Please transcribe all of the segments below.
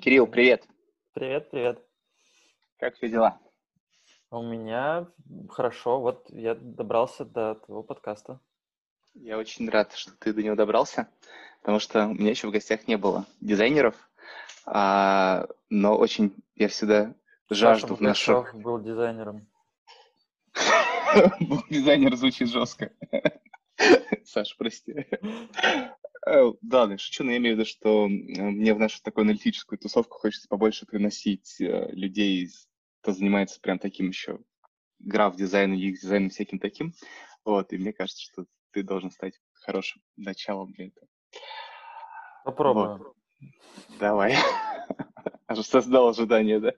Кирилл, привет. Привет, привет. Как все дела? У меня хорошо. Вот я добрался до твоего подкаста. Я очень рад, что ты до него добрался, потому что у меня еще в гостях не было дизайнеров, а, но очень я всегда жажду в нашу... был дизайнером. Был дизайнер звучит жестко. Саш, прости. Э, да, да, шучу, но я имею в виду, что мне в нашу такую аналитическую тусовку хочется побольше приносить э, людей, кто занимается прям таким еще граф-дизайном, UX-дизайном, всяким таким. Вот, и мне кажется, что ты должен стать хорошим началом для этого. Попробуем. Вот. Давай. Аж создал ожидание, да?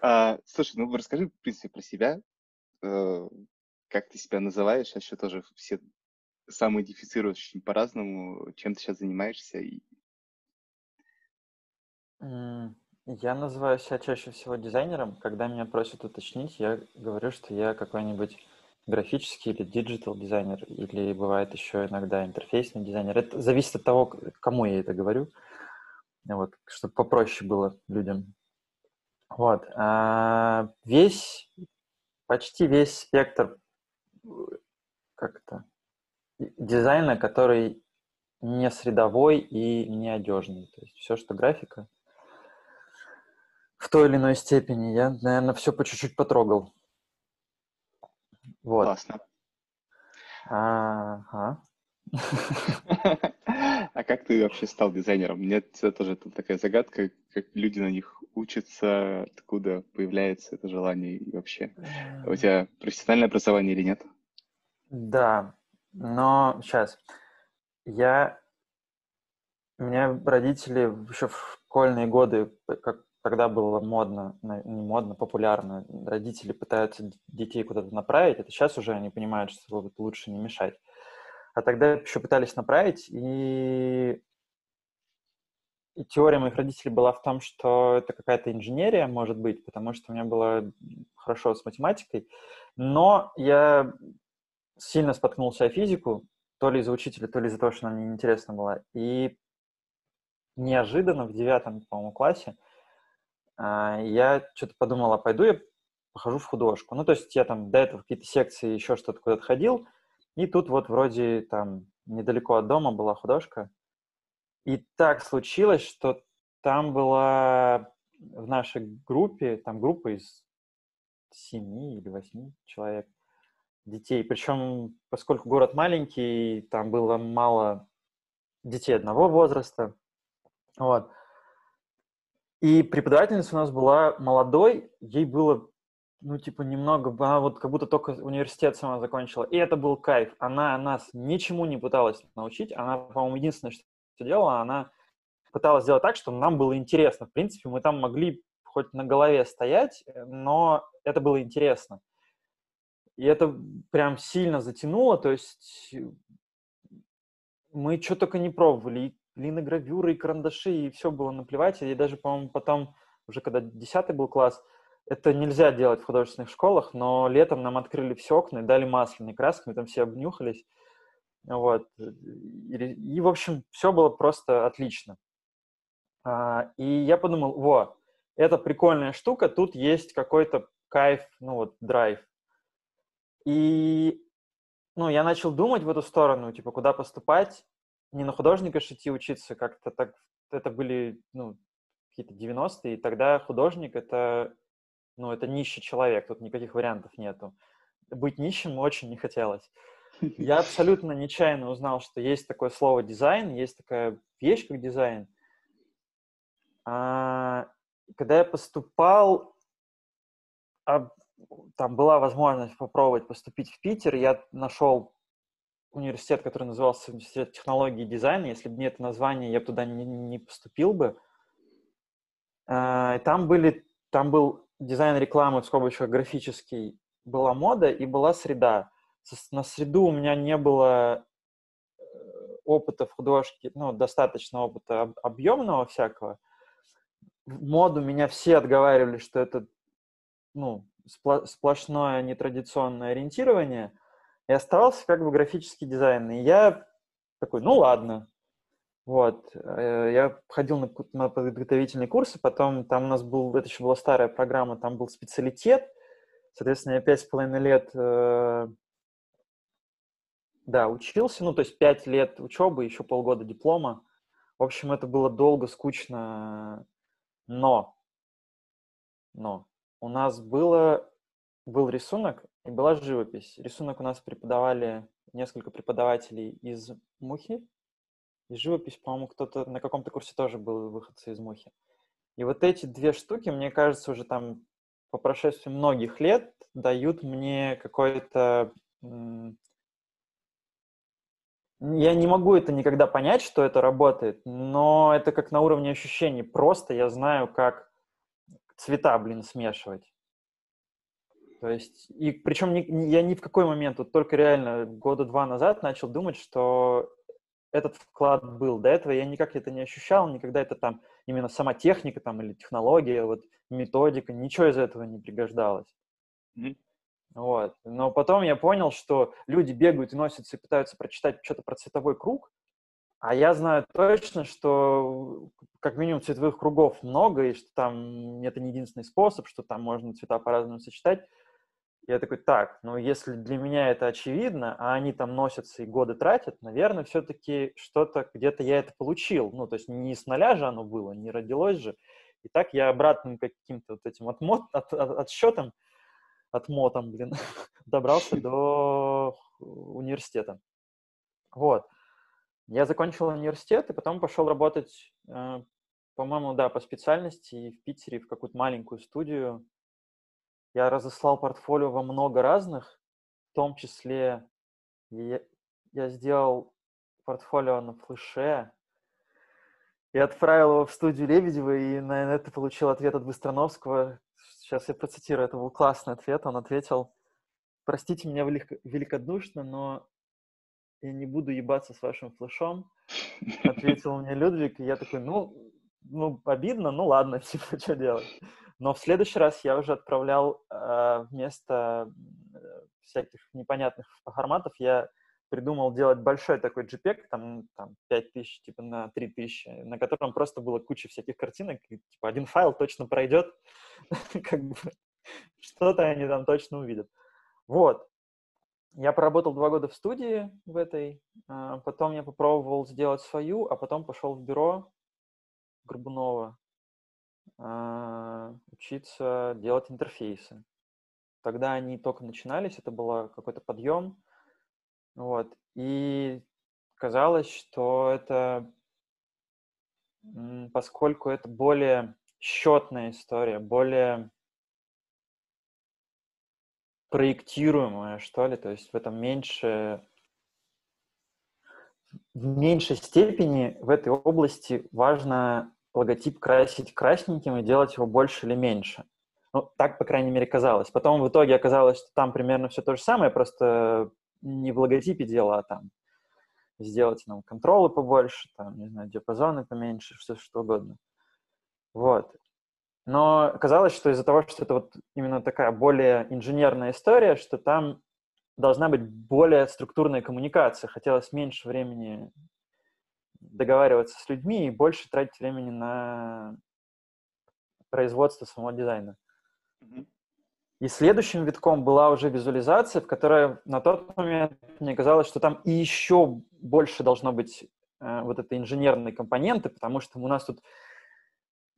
А, слушай, ну расскажи, в принципе, про себя. Э, как ты себя называешь? А еще тоже все самоидентифицируешь очень по-разному. Чем ты сейчас занимаешься? И... Я называю себя чаще всего дизайнером. Когда меня просят уточнить, я говорю, что я какой-нибудь графический или digital дизайнер, или бывает еще иногда интерфейсный дизайнер. Это зависит от того, кому я это говорю, вот, чтобы попроще было людям. Вот. А весь, почти весь спектр как-то дизайна, который не средовой и не одежный. То есть все, что графика, в той или иной степени. Я, наверное, все по чуть-чуть потрогал. Вот. Классно. Ага. А как ты вообще стал дизайнером? Мне это тоже такая загадка, как люди на них учатся, откуда появляется это желание и вообще. У тебя профессиональное образование или нет? Да, но сейчас. Я... У меня родители еще в школьные годы, как, когда было модно, не модно, популярно, родители пытаются детей куда-то направить, это сейчас уже они понимают, что лучше не мешать. А тогда еще пытались направить, и, и теория моих родителей была в том, что это какая-то инженерия, может быть, потому что у меня было хорошо с математикой, но я сильно споткнулся о физику, то ли из-за учителя, то ли из-за того, что она мне неинтересна была. И неожиданно в девятом, по-моему, классе а, я что-то подумал, а пойду я похожу в художку. Ну, то есть я там до этого какие-то секции, еще что-то куда-то ходил, и тут вот вроде там недалеко от дома была художка. И так случилось, что там была в нашей группе, там группа из семи или восьми человек – детей. Причем, поскольку город маленький, там было мало детей одного возраста. Вот. И преподавательница у нас была молодой, ей было, ну, типа, немного, она вот как будто только университет сама закончила. И это был кайф. Она нас ничему не пыталась научить. Она, по-моему, единственное, что делала, она пыталась сделать так, чтобы нам было интересно. В принципе, мы там могли хоть на голове стоять, но это было интересно. И это прям сильно затянуло, то есть мы что только не пробовали, и линогравюры, и карандаши, и все было наплевать. И даже, по-моему, потом, уже когда 10 был класс, это нельзя делать в художественных школах, но летом нам открыли все окна и дали масляные краски, мы там все обнюхались. Вот. И, и в общем, все было просто отлично. А, и я подумал, во, это прикольная штука, тут есть какой-то кайф, ну вот, драйв. И, ну, я начал думать в эту сторону, типа, куда поступать, не на художника идти учиться, как-то так, это были, ну, какие-то 90-е, и тогда художник — это, ну, это нищий человек, тут никаких вариантов нету. Быть нищим очень не хотелось. Я абсолютно нечаянно узнал, что есть такое слово дизайн, есть такая вещь, как дизайн. А, когда я поступал, там была возможность попробовать поступить в Питер, я нашел университет, который назывался Университет технологии и дизайна. Если бы не это название, я бы туда не, не поступил бы. А, там были, там был дизайн рекламы в скобочках графический, была мода и была среда. На среду у меня не было э, опыта в художке, ну, достаточно опыта объемного всякого. В моду меня все отговаривали, что это, ну, сплошное нетрадиционное ориентирование, и оставался как бы графический дизайн. И я такой, ну ладно. Вот. Э, я ходил на, на подготовительные курсы, потом там у нас был, это еще была старая программа, там был специалитет, соответственно, я пять с половиной лет, э, да, учился, ну, то есть пять лет учебы, еще полгода диплома. В общем, это было долго, скучно, но, но у нас было, был рисунок и была живопись. Рисунок у нас преподавали несколько преподавателей из Мухи, и живопись, по-моему, кто-то на каком-то курсе тоже был выходцы из Мухи. И вот эти две штуки, мне кажется, уже там по прошествии многих лет дают мне какой-то... Я не могу это никогда понять, что это работает, но это как на уровне ощущений. Просто я знаю, как цвета, блин, смешивать. То есть, и причем не, я ни в какой момент, вот только реально года два назад начал думать, что этот вклад был. До этого я никак это не ощущал, никогда это там именно сама техника там или технология, вот методика, ничего из этого не пригождалось. Mm-hmm. Вот. Но потом я понял, что люди бегают и носятся и пытаются прочитать что-то про цветовой круг, а я знаю точно, что как минимум цветовых кругов много, и что там это не единственный способ, что там можно цвета по-разному сочетать. Я такой, так, ну если для меня это очевидно, а они там носятся и годы тратят, наверное, все-таки что-то где-то я это получил. Ну, то есть не с нуля же оно было, не родилось же. И так я обратным каким-то вот этим отмот, от, от, отсчетом, отмотом, блин, добрался до университета. Вот. Я закончил университет и потом пошел работать, э, по-моему, да, по специальности в Питере в какую-то маленькую студию я разослал портфолио во много разных, в том числе я, я сделал портфолио на флеше и отправил его в студию Лебедева, и на это получил ответ от Быстроновского. Сейчас я процитирую, это был классный ответ. Он ответил, простите меня великодушно, но я не буду ебаться с вашим флешом. Ответил мне Людвиг, и я такой, ну, ну, обидно, ну ладно, типа, что делать. Но в следующий раз я уже отправлял э, вместо э, всяких непонятных форматов, я придумал делать большой такой JPEG, там, там 5000, типа на 3000, на котором просто было куча всяких картинок, и, типа один файл точно пройдет, как бы что-то они там точно увидят. Вот. Я поработал два года в студии в этой, а, потом я попробовал сделать свою, а потом пошел в бюро Горбунова, а, учиться делать интерфейсы. Тогда они только начинались, это был какой-то подъем. Вот. И казалось, что это, поскольку это более счетная история, более проектируемая, что ли, то есть в этом меньше в меньшей степени в этой области важно логотип красить красненьким и делать его больше или меньше. Ну, так, по крайней мере, казалось. Потом в итоге оказалось, что там примерно все то же самое, просто не в логотипе дело, а там сделать нам контролы побольше, там, не знаю, диапазоны поменьше, все что угодно. Вот. Но оказалось, что из-за того, что это вот именно такая более инженерная история, что там должна быть более структурная коммуникация. Хотелось меньше времени договариваться с людьми и больше тратить времени на производство самого дизайна. И следующим витком была уже визуализация, в которой на тот момент мне казалось, что там и еще больше должно быть э, вот этой инженерной компоненты, потому что у нас тут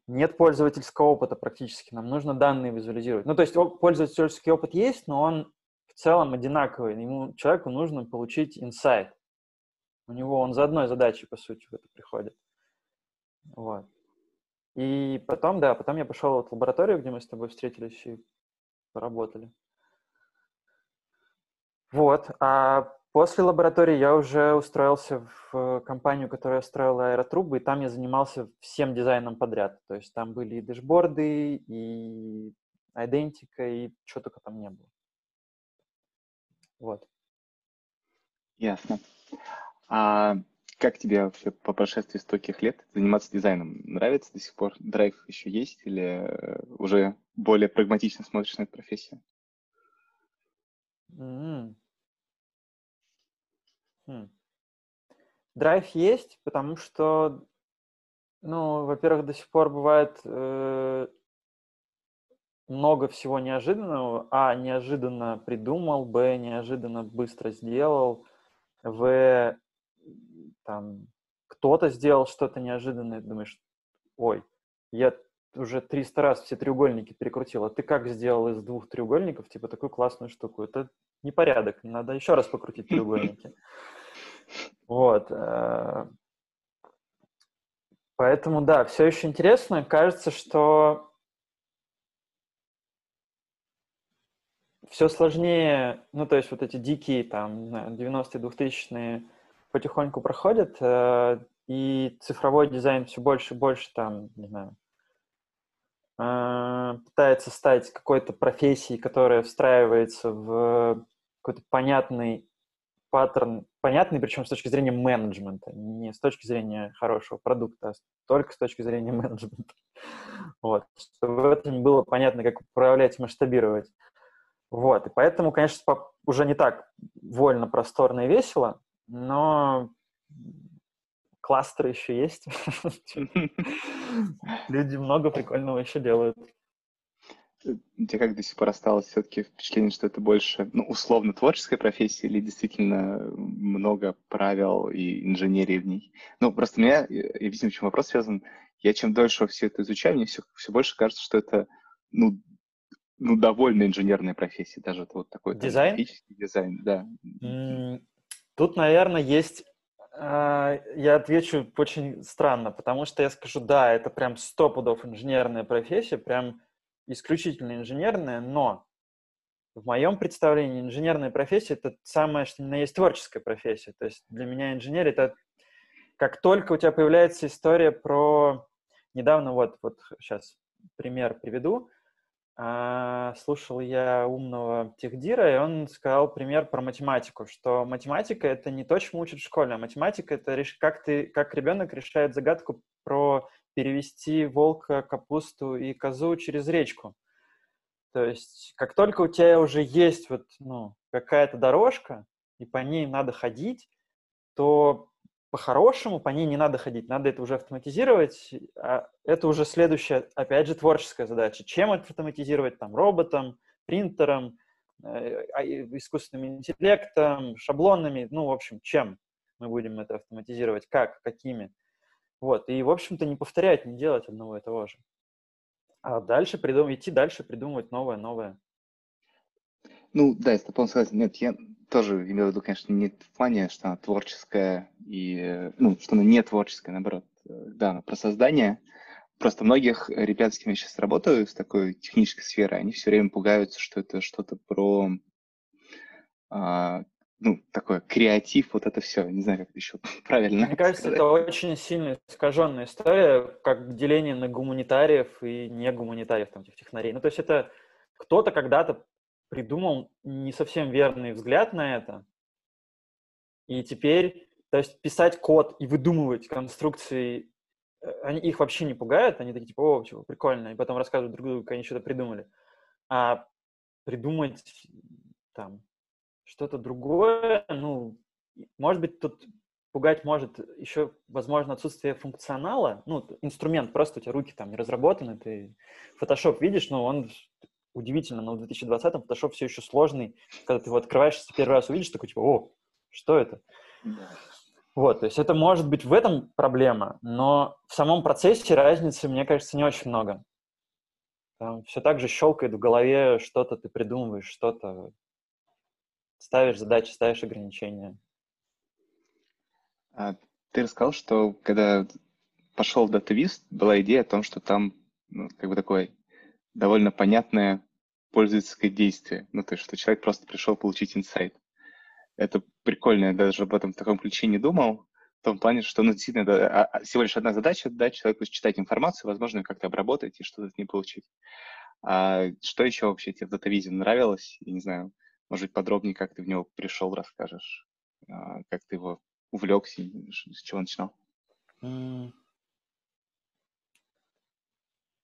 нет пользовательского опыта практически, нам нужно данные визуализировать. Ну, то есть пользовательский опыт есть, но он в целом одинаковый. Ему, человеку нужно получить инсайт. У него он за одной задачей, по сути, в это приходит. Вот. И потом, да, потом я пошел в лабораторию, где мы с тобой встретились и поработали. Вот. А после лаборатории я уже устроился в компанию, которая строила аэротрубы, и там я занимался всем дизайном подряд. То есть там были и дэшборды, и идентика, и что только там не было. Вот. Ясно. А как тебе вообще по прошествии стольких лет заниматься дизайном? Нравится до сих пор? Драйв еще есть или э, уже более прагматично смотришь на эту профессию? Mm-hmm. Хм. драйв есть, потому что, ну, во-первых, до сих пор бывает э, много всего неожиданного. А, неожиданно придумал, Б, неожиданно быстро сделал, В, там, кто-то сделал что-то неожиданное, думаешь, ой, я уже 300 раз все треугольники перекрутил, а ты как сделал из двух треугольников, типа, такую классную штуку? Это непорядок, надо еще раз покрутить треугольники. Вот. Э, поэтому, да, все еще интересно. Кажется, что все сложнее, ну, то есть вот эти дикие, там, 90-е, 2000-е потихоньку проходят, э, и цифровой дизайн все больше и больше, там, не знаю, э, пытается стать какой-то профессией, которая встраивается в какой-то понятный паттерн, понятный, причем с точки зрения менеджмента, не с точки зрения хорошего продукта, а только с точки зрения менеджмента. Вот. Чтобы в этом было понятно, как управлять, масштабировать. Вот. И поэтому, конечно, уже не так вольно, просторно и весело, но кластеры еще есть. Люди много прикольного еще делают. У тебя как до сих пор осталось все-таки впечатление, что это больше, ну, условно, творческая профессия или действительно много правил и инженерии в ней? Ну, просто у меня, я объясню, почему вопрос связан. Я чем дольше все это изучаю, мне все, все больше кажется, что это, ну, ну, довольно инженерная профессия, даже вот такой дизайн? дизайн, да. Тут, наверное, есть а, я отвечу очень странно, потому что я скажу, да, это прям сто пудов инженерная профессия, прям исключительно инженерная, но в моем представлении инженерная профессия — это самое, что именно есть творческая профессия. То есть для меня инженер — это как только у тебя появляется история про... Недавно вот, вот сейчас пример приведу. А, слушал я умного техдира, и он сказал пример про математику, что математика — это не то, чему учат в школе, а математика — это как, ты, как ребенок решает загадку про перевести волка, капусту и козу через речку. То есть как только у тебя уже есть вот, ну, какая-то дорожка, и по ней надо ходить, то по-хорошему по ней не надо ходить, надо это уже автоматизировать. А это уже следующая, опять же, творческая задача. Чем автоматизировать? Там, роботом, принтером, э, а, искусственным интеллектом, шаблонами, ну, в общем, чем мы будем это автоматизировать, как, какими. Вот, и, в общем-то, не повторять, не делать одного и того же. А дальше придумать, идти дальше, придумывать новое, новое. Ну, да, я полностью согласен. Нет, я тоже имел в виду, конечно, не в плане, что она творческая, и, ну, что она не творческая, наоборот. Да, она про создание. Просто многих ребят, с кем я сейчас работаю, с такой технической сферы, они все время пугаются, что это что-то про а, ну, такой креатив, вот это все. Не знаю, как это еще правильно Мне кажется, сказать. это очень сильно искаженная история, как деление на гуманитариев и не гуманитариев, там, этих технарей. Ну, то есть это кто-то когда-то придумал не совсем верный взгляд на это, и теперь, то есть писать код и выдумывать конструкции, э, они их вообще не пугают, они такие типа, о, чего, прикольно, и потом рассказывают друг другу, как они что-то придумали. А придумать там что-то другое, ну, может быть, тут пугать может еще, возможно, отсутствие функционала. Ну, инструмент, просто у тебя руки там не разработаны, ты Photoshop видишь, но он удивительно, но в 2020-м Photoshop все еще сложный. Когда ты его открываешь, первый раз увидишь, такой типа, о, что это? Вот, то есть это может быть в этом проблема, но в самом процессе разницы, мне кажется, не очень много. Там все так же щелкает в голове, что-то ты придумываешь, что-то ставишь задачи, ставишь ограничения. А, ты рассказал, что когда пошел в DataVis, была идея о том, что там ну, как бы такое довольно понятное пользовательское действие. Ну, то есть, что человек просто пришел получить инсайт. Это прикольно, я даже об этом в таком ключе не думал, в том плане, что ну, действительно да, а, а, всего лишь одна задача — дать человеку читать информацию, возможно, как-то обработать и что-то не получить. А что еще вообще тебе в DataVision нравилось? Я не знаю, может быть, подробнее, как ты в него пришел, расскажешь, а, как ты его увлекся, с чего начинал?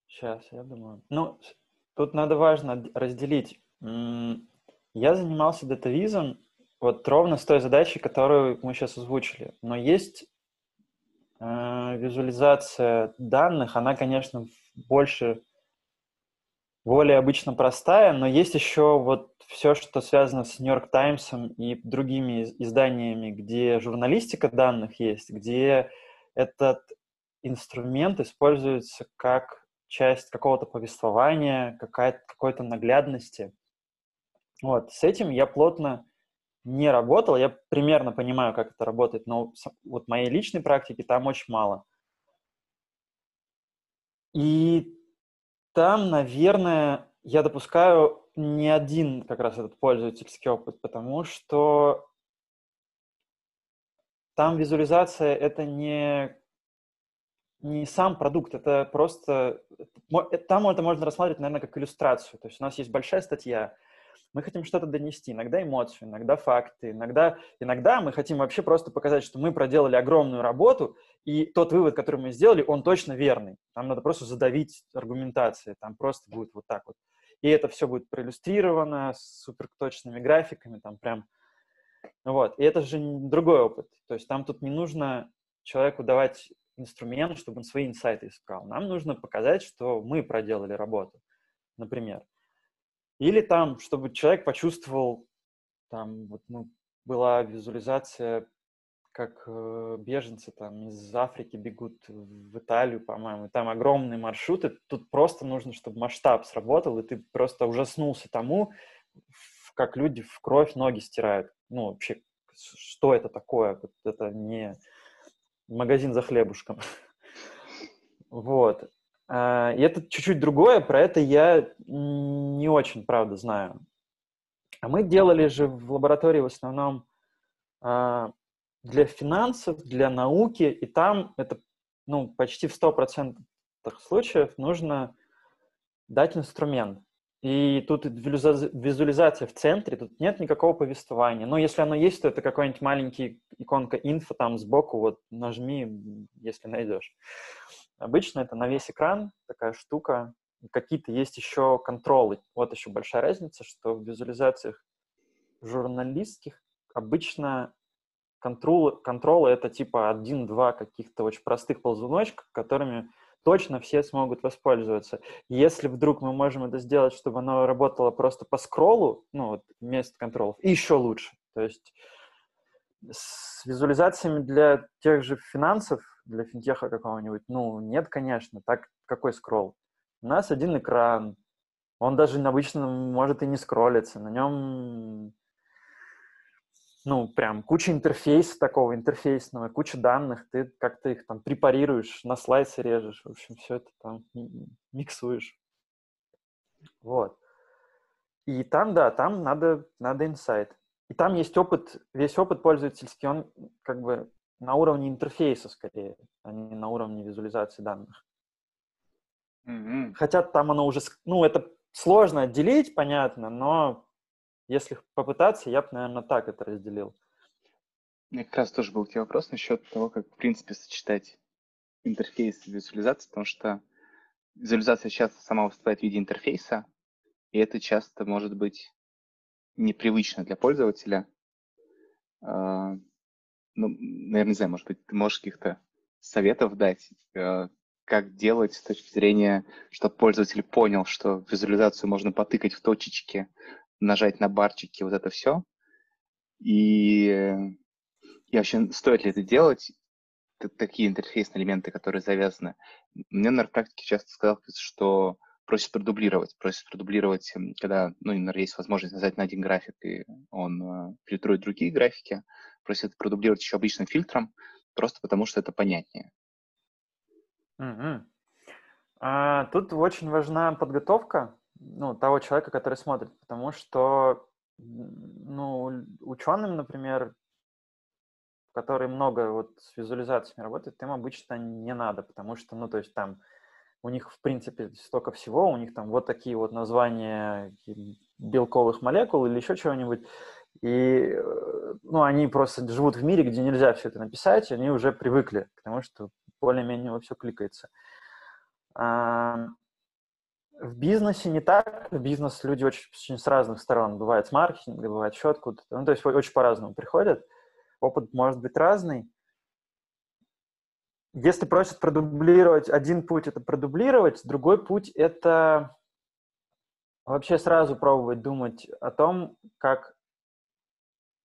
Сейчас, я думаю. Ну, тут надо важно разделить. Я занимался датавизом вот ровно с той задачей, которую мы сейчас озвучили. Но есть э, визуализация данных, она, конечно, больше, более обычно простая, но есть еще вот все, что связано с Нью-Йорк Таймсом и другими изданиями, где журналистика данных есть, где этот инструмент используется как часть какого-то повествования, какой-то наглядности. Вот, с этим я плотно не работал, я примерно понимаю, как это работает, но вот моей личной практики там очень мало. И там, наверное, я допускаю не один как раз этот пользовательский опыт, потому что там визуализация — это не, не сам продукт, это просто... Там это можно рассматривать, наверное, как иллюстрацию. То есть у нас есть большая статья — мы хотим что-то донести, иногда эмоцию, иногда факты, иногда, иногда мы хотим вообще просто показать, что мы проделали огромную работу, и тот вывод, который мы сделали, он точно верный. Там надо просто задавить аргументацией, там просто будет вот так вот. И это все будет проиллюстрировано с суперточными графиками, там прям... Вот. И это же другой опыт. То есть там тут не нужно человеку давать инструмент, чтобы он свои инсайты искал. Нам нужно показать, что мы проделали работу, например. Или там, чтобы человек почувствовал, там вот ну, была визуализация, как э, беженцы там из Африки бегут в Италию, по-моему, там огромные маршруты, тут просто нужно, чтобы масштаб сработал, и ты просто ужаснулся тому, как люди в кровь ноги стирают. Ну, вообще, что это такое? Это не магазин за хлебушком. Вот. А, и это чуть-чуть другое, про это я не очень, правда, знаю. А мы делали же в лаборатории в основном а, для финансов, для науки, и там это ну, почти в 100% случаев нужно дать инструмент. И тут визуализация в центре, тут нет никакого повествования. Но если оно есть, то это какой-нибудь маленький иконка инфо там сбоку, вот нажми, если найдешь. Обычно это на весь экран такая штука. Какие-то есть еще контролы. Вот еще большая разница, что в визуализациях журналистских обычно контролы, контролы это типа один-два каких-то очень простых ползуночка, которыми точно все смогут воспользоваться. Если вдруг мы можем это сделать, чтобы оно работало просто по скроллу, ну, вот вместо контролов, и еще лучше. То есть с визуализациями для тех же финансов для финтеха какого-нибудь? Ну, нет, конечно. Так какой скролл? У нас один экран. Он даже обычно может и не скроллиться. На нем, ну, прям куча интерфейса такого, интерфейсного, куча данных. Ты как-то их там препарируешь, на слайсы режешь. В общем, все это там миксуешь. Вот. И там, да, там надо, надо инсайт. И там есть опыт, весь опыт пользовательский, он как бы на уровне интерфейса скорее, а не на уровне визуализации данных. Mm-hmm. Хотя там оно уже, ну, это сложно отделить, понятно, но если попытаться, я бы, наверное, так это разделил. У меня как раз тоже был тебе вопрос насчет того, как, в принципе, сочетать интерфейс и визуализацию, потому что визуализация часто сама выступает в виде интерфейса, и это часто может быть непривычно для пользователя. А, ну, наверное, не знаю, может быть, ты можешь каких-то советов дать, э, как делать с точки зрения, чтобы пользователь понял, что визуализацию можно потыкать в точечки, нажать на барчики, вот это все. И, и вообще, стоит ли это делать, такие интерфейсные элементы, которые завязаны. Мне, на практике часто сказал, что просит продублировать. Просит продублировать, когда, ну, наверное, есть возможность нажать на один график, и он э, фильтрует другие графики просят продублировать еще обычным фильтром, просто потому что это понятнее. Mm-hmm. А, тут очень важна подготовка ну, того человека, который смотрит, потому что ну, ученым, например, которые много вот с визуализациями работают, им обычно не надо, потому что, ну, то есть там у них, в принципе, столько всего, у них там вот такие вот названия белковых молекул или еще чего-нибудь, и э, ну, они просто живут в мире, где нельзя все это написать, и они уже привыкли к тому, что более-менее все кликается. В бизнесе не так. В бизнес люди очень, очень с разных сторон. Бывает с маркетинга, бывает еще откуда-то. Ну, то есть очень по-разному приходят. Опыт может быть разный. Если просят продублировать, один путь — это продублировать, другой путь — это вообще сразу пробовать думать о том, как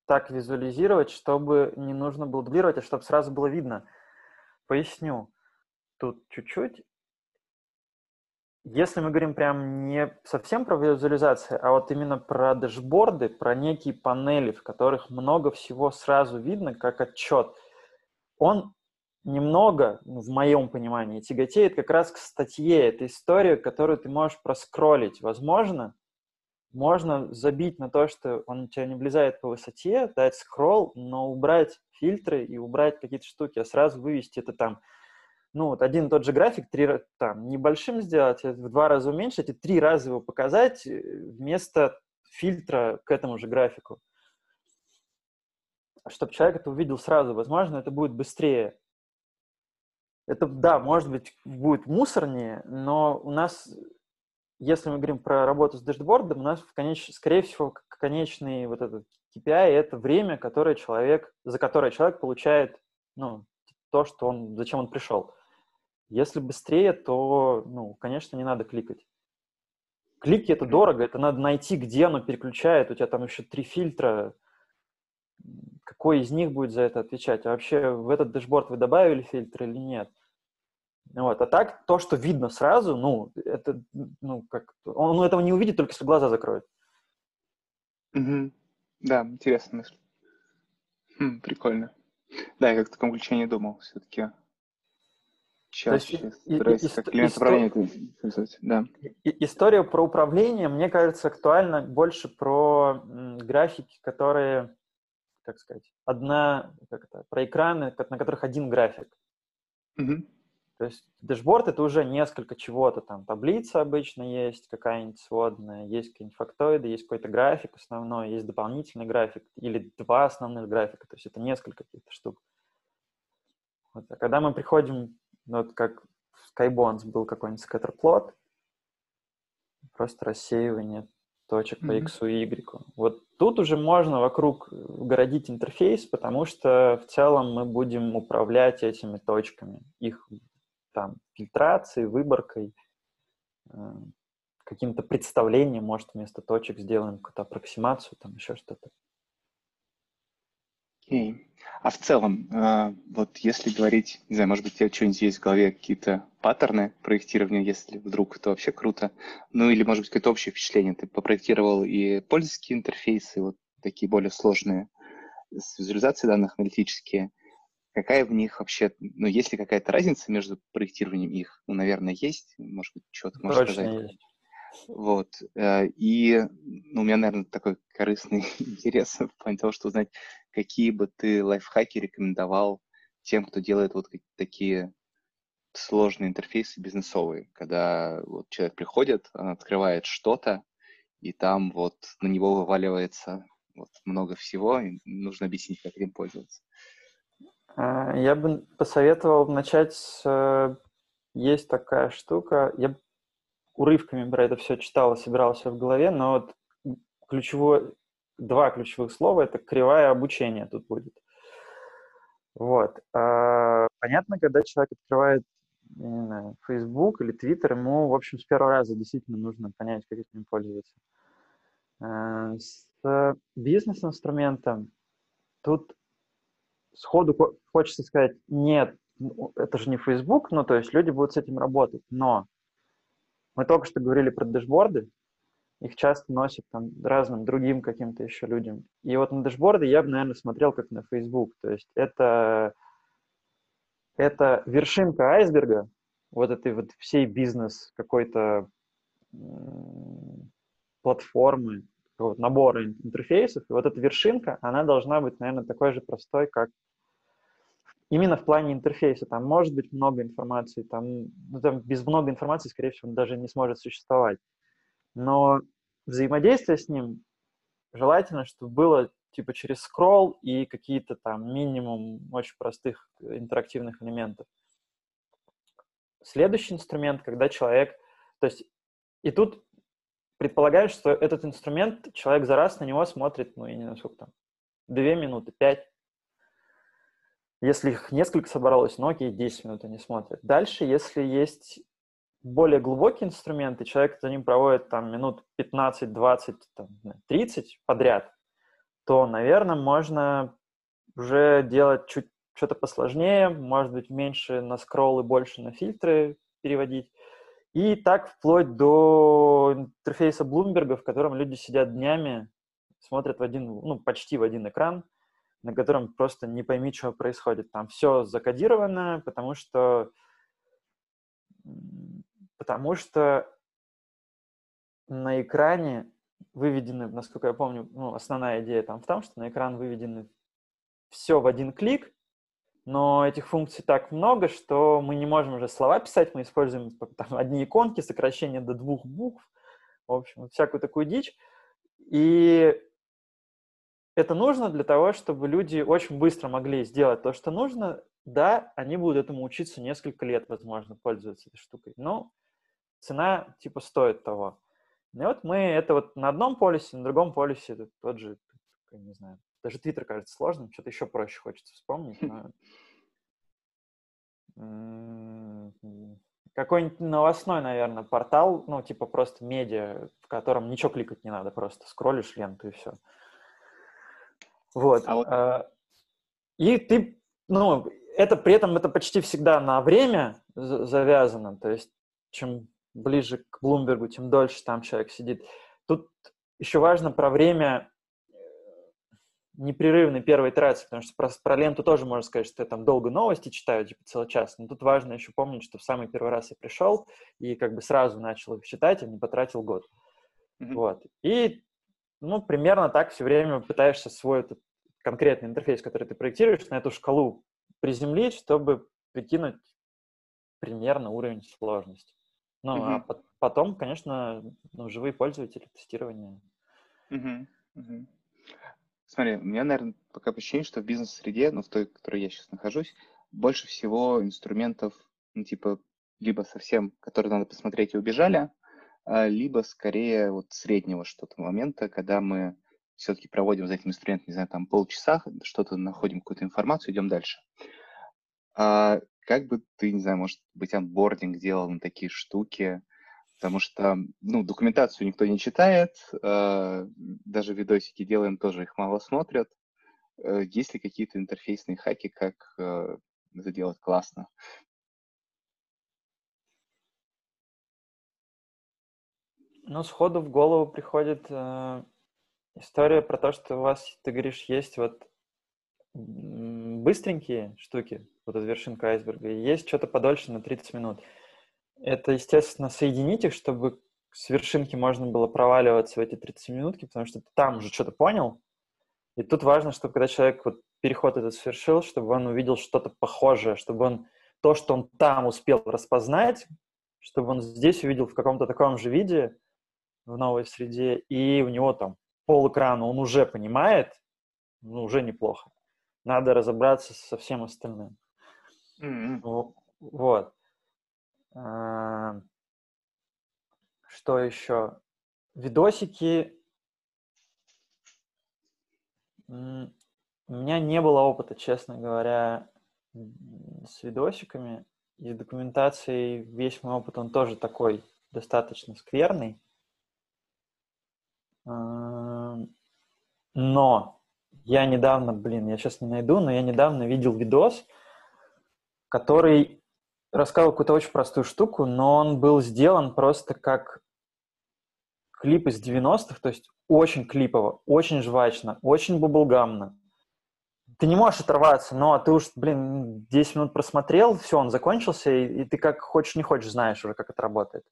так визуализировать, чтобы не нужно было дублировать, а чтобы сразу было видно. Поясню тут чуть-чуть. Если мы говорим прям не совсем про визуализацию, а вот именно про дэшборды, про некие панели, в которых много всего сразу видно, как отчет, он немного, ну, в моем понимании, тяготеет как раз к статье. Это история, которую ты можешь проскролить. Возможно, можно забить на то, что он у тебя не влезает по высоте, дать скролл, но убрать фильтры и убрать какие-то штуки, а сразу вывести это там ну, вот один и тот же график три, там, небольшим сделать, э, в два раза уменьшить и три раза его показать э, вместо фильтра к этому же графику. Чтобы человек это увидел сразу. Возможно, это будет быстрее. Это, да, может быть, будет мусорнее, но у нас, если мы говорим про работу с дэшбордом, у нас, в конеч... скорее всего, конечный вот этот KPI — это время, которое человек, за которое человек получает ну, то, что он, зачем он пришел. Если быстрее, то, ну, конечно, не надо кликать. Клики это дорого, это надо найти, где оно переключает. У тебя там еще три фильтра. Какой из них будет за это отвечать? А вообще в этот дэшборд вы добавили фильтр или нет? Вот. А так, то, что видно сразу, ну, это, ну, как, он этого не увидит, только если глаза закроет. Угу. Да, интересная мысль. Хм, прикольно. Да, я как в таком ключе не думал все-таки чаще как. История про управление, мне кажется, актуальна больше про графики, которые, как сказать, одна, как это, про экраны, на которых один график. Угу. То есть дэшборд — это уже несколько чего-то, там таблица обычно есть какая-нибудь сводная, есть какие-нибудь фактоиды, есть какой-то график основной, есть дополнительный график или два основных графика, то есть это несколько каких-то штук. Вот. А когда мы приходим ну, вот как в Skybonds был какой-нибудь скаттерплот, просто рассеивание точек mm-hmm. по x и y. Вот тут уже можно вокруг городить интерфейс, потому что в целом мы будем управлять этими точками, их там фильтрацией, выборкой, э, каким-то представлением, может, вместо точек сделаем какую-то аппроксимацию, там еще что-то. Окей. А в целом, э, вот если говорить, не знаю, может быть, у тебя что-нибудь есть в голове, какие-то паттерны проектирования, если вдруг это вообще круто, ну или, может быть, какое-то общее впечатление. Ты попроектировал и пользовательские интерфейсы, вот такие более сложные, с визуализацией данных аналитические. Какая в них вообще, ну, есть ли какая-то разница между проектированием их? Ну, наверное, есть. Может быть, что-то можешь Точно сказать? Есть. Вот. Э, и ну, у меня, наверное, такой корыстный интерес в плане того, что узнать, какие бы ты лайфхаки рекомендовал тем, кто делает вот такие сложные интерфейсы бизнесовые, когда вот человек приходит, он открывает что-то, и там вот на него вываливается вот много всего, и нужно объяснить, как этим пользоваться. А, я бы посоветовал начать с... Э, есть такая штука, я урывками про это все читал и собирал все в голове, но вот ключевое, два ключевых слова — это кривая обучения тут будет. Вот. А, понятно, когда человек открывает не знаю, Facebook или Twitter, ему, в общем, с первого раза действительно нужно понять, как этим пользоваться. А, с бизнес-инструментом тут сходу хочется сказать, нет, ну, это же не Facebook, ну, то есть люди будут с этим работать, но мы только что говорили про дэшборды, их часто носят там разным другим каким-то еще людям. И вот на дэшборды я бы, наверное, смотрел как на Facebook. То есть это, это вершинка айсберга, вот этой вот всей бизнес какой-то платформы, вот набора интерфейсов. И вот эта вершинка, она должна быть, наверное, такой же простой, как именно в плане интерфейса. Там может быть много информации, там, ну, там без много информации, скорее всего, он даже не сможет существовать. Но взаимодействие с ним желательно, чтобы было типа через скролл и какие-то там минимум очень простых интерактивных элементов. Следующий инструмент, когда человек, то есть и тут предполагаешь, что этот инструмент, человек за раз на него смотрит, ну, я не знаю, сколько там, две минуты, пять. Если их несколько собралось, ну окей, 10 минут они смотрят. Дальше, если есть более глубокие инструменты, человек за ним проводит там минут 15, 20, там, 30 подряд, то, наверное, можно уже делать чуть что-то посложнее, может быть, меньше на скроллы, больше на фильтры переводить. И так вплоть до интерфейса Bloomberg, в котором люди сидят днями, смотрят в один, ну, почти в один экран, на котором просто не пойми, что происходит. Там все закодировано, потому что потому что на экране выведены, насколько я помню, ну, основная идея там в том, что на экран выведены все в один клик, но этих функций так много, что мы не можем уже слова писать, мы используем там, одни иконки, сокращение до двух букв, в общем, всякую такую дичь. И это нужно для того, чтобы люди очень быстро могли сделать то, что нужно. Да, они будут этому учиться несколько лет, возможно, пользоваться этой штукой. Но цена типа стоит того. И вот мы это вот на одном полюсе, на другом полюсе тот же, не знаю, даже Твиттер кажется сложным, что-то еще проще хочется вспомнить. Но... Какой-нибудь новостной, наверное, портал, ну, типа просто медиа, в котором ничего кликать не надо, просто скроллишь ленту и все. Вот. А вот... А, и ты, ну, это при этом это почти всегда на время завязано, то есть чем ближе к Блумбергу, тем дольше там человек сидит. Тут еще важно про время непрерывной первой итерации, потому что про, про ленту тоже можно сказать, что я там долго новости читаю, типа целый час, но тут важно еще помнить, что в самый первый раз я пришел и как бы сразу начал их читать, а не потратил год. Mm-hmm. Вот. И, ну, примерно так все время пытаешься свой этот конкретный интерфейс, который ты проектируешь, на эту шкалу приземлить, чтобы прикинуть примерно уровень сложности. Ну, mm-hmm. а потом, конечно, ну, живые пользователи, тестирование. Mm-hmm. Mm-hmm. Смотри, у меня, наверное, пока ощущение, что в бизнес-среде, ну, в той, в которой я сейчас нахожусь, больше всего инструментов, ну, типа, либо совсем, которые надо посмотреть и убежали, а, либо скорее вот среднего что-то момента, когда мы все-таки проводим за этим инструментом, не знаю, там полчаса, что-то находим, какую-то информацию, идем дальше. А как бы ты, не знаю, может быть, анбординг делал на такие штуки, потому что, ну, документацию никто не читает, э, даже видосики делаем, тоже их мало смотрят. Э, есть ли какие-то интерфейсные хаки, как э, это делать классно? Ну, сходу в голову приходит э, история про то, что у вас, ты говоришь, есть вот быстренькие штуки, вот эта вершинка айсберга, и есть что-то подольше на 30 минут. Это, естественно, соединить их, чтобы с вершинки можно было проваливаться в эти 30 минутки, потому что ты там уже что-то понял. И тут важно, чтобы когда человек вот переход этот совершил, чтобы он увидел что-то похожее, чтобы он то, что он там успел распознать, чтобы он здесь увидел в каком-то таком же виде, в новой среде, и у него там пол экрана он уже понимает, ну, уже неплохо. Надо разобраться со всем остальным. Mm-hmm. Вот. А, что еще? Видосики. У меня не было опыта, честно говоря, с видосиками. И с документацией весь мой опыт, он тоже такой достаточно скверный. А, но я недавно, блин, я сейчас не найду, но я недавно видел видос, который рассказывал какую-то очень простую штуку, но он был сделан просто как клип из 90-х, то есть очень клипово, очень жвачно, очень бублгамно. Ты не можешь оторваться, но ты уж, блин, 10 минут просмотрел, все, он закончился, и, и ты как хочешь, не хочешь, знаешь уже, как это работает.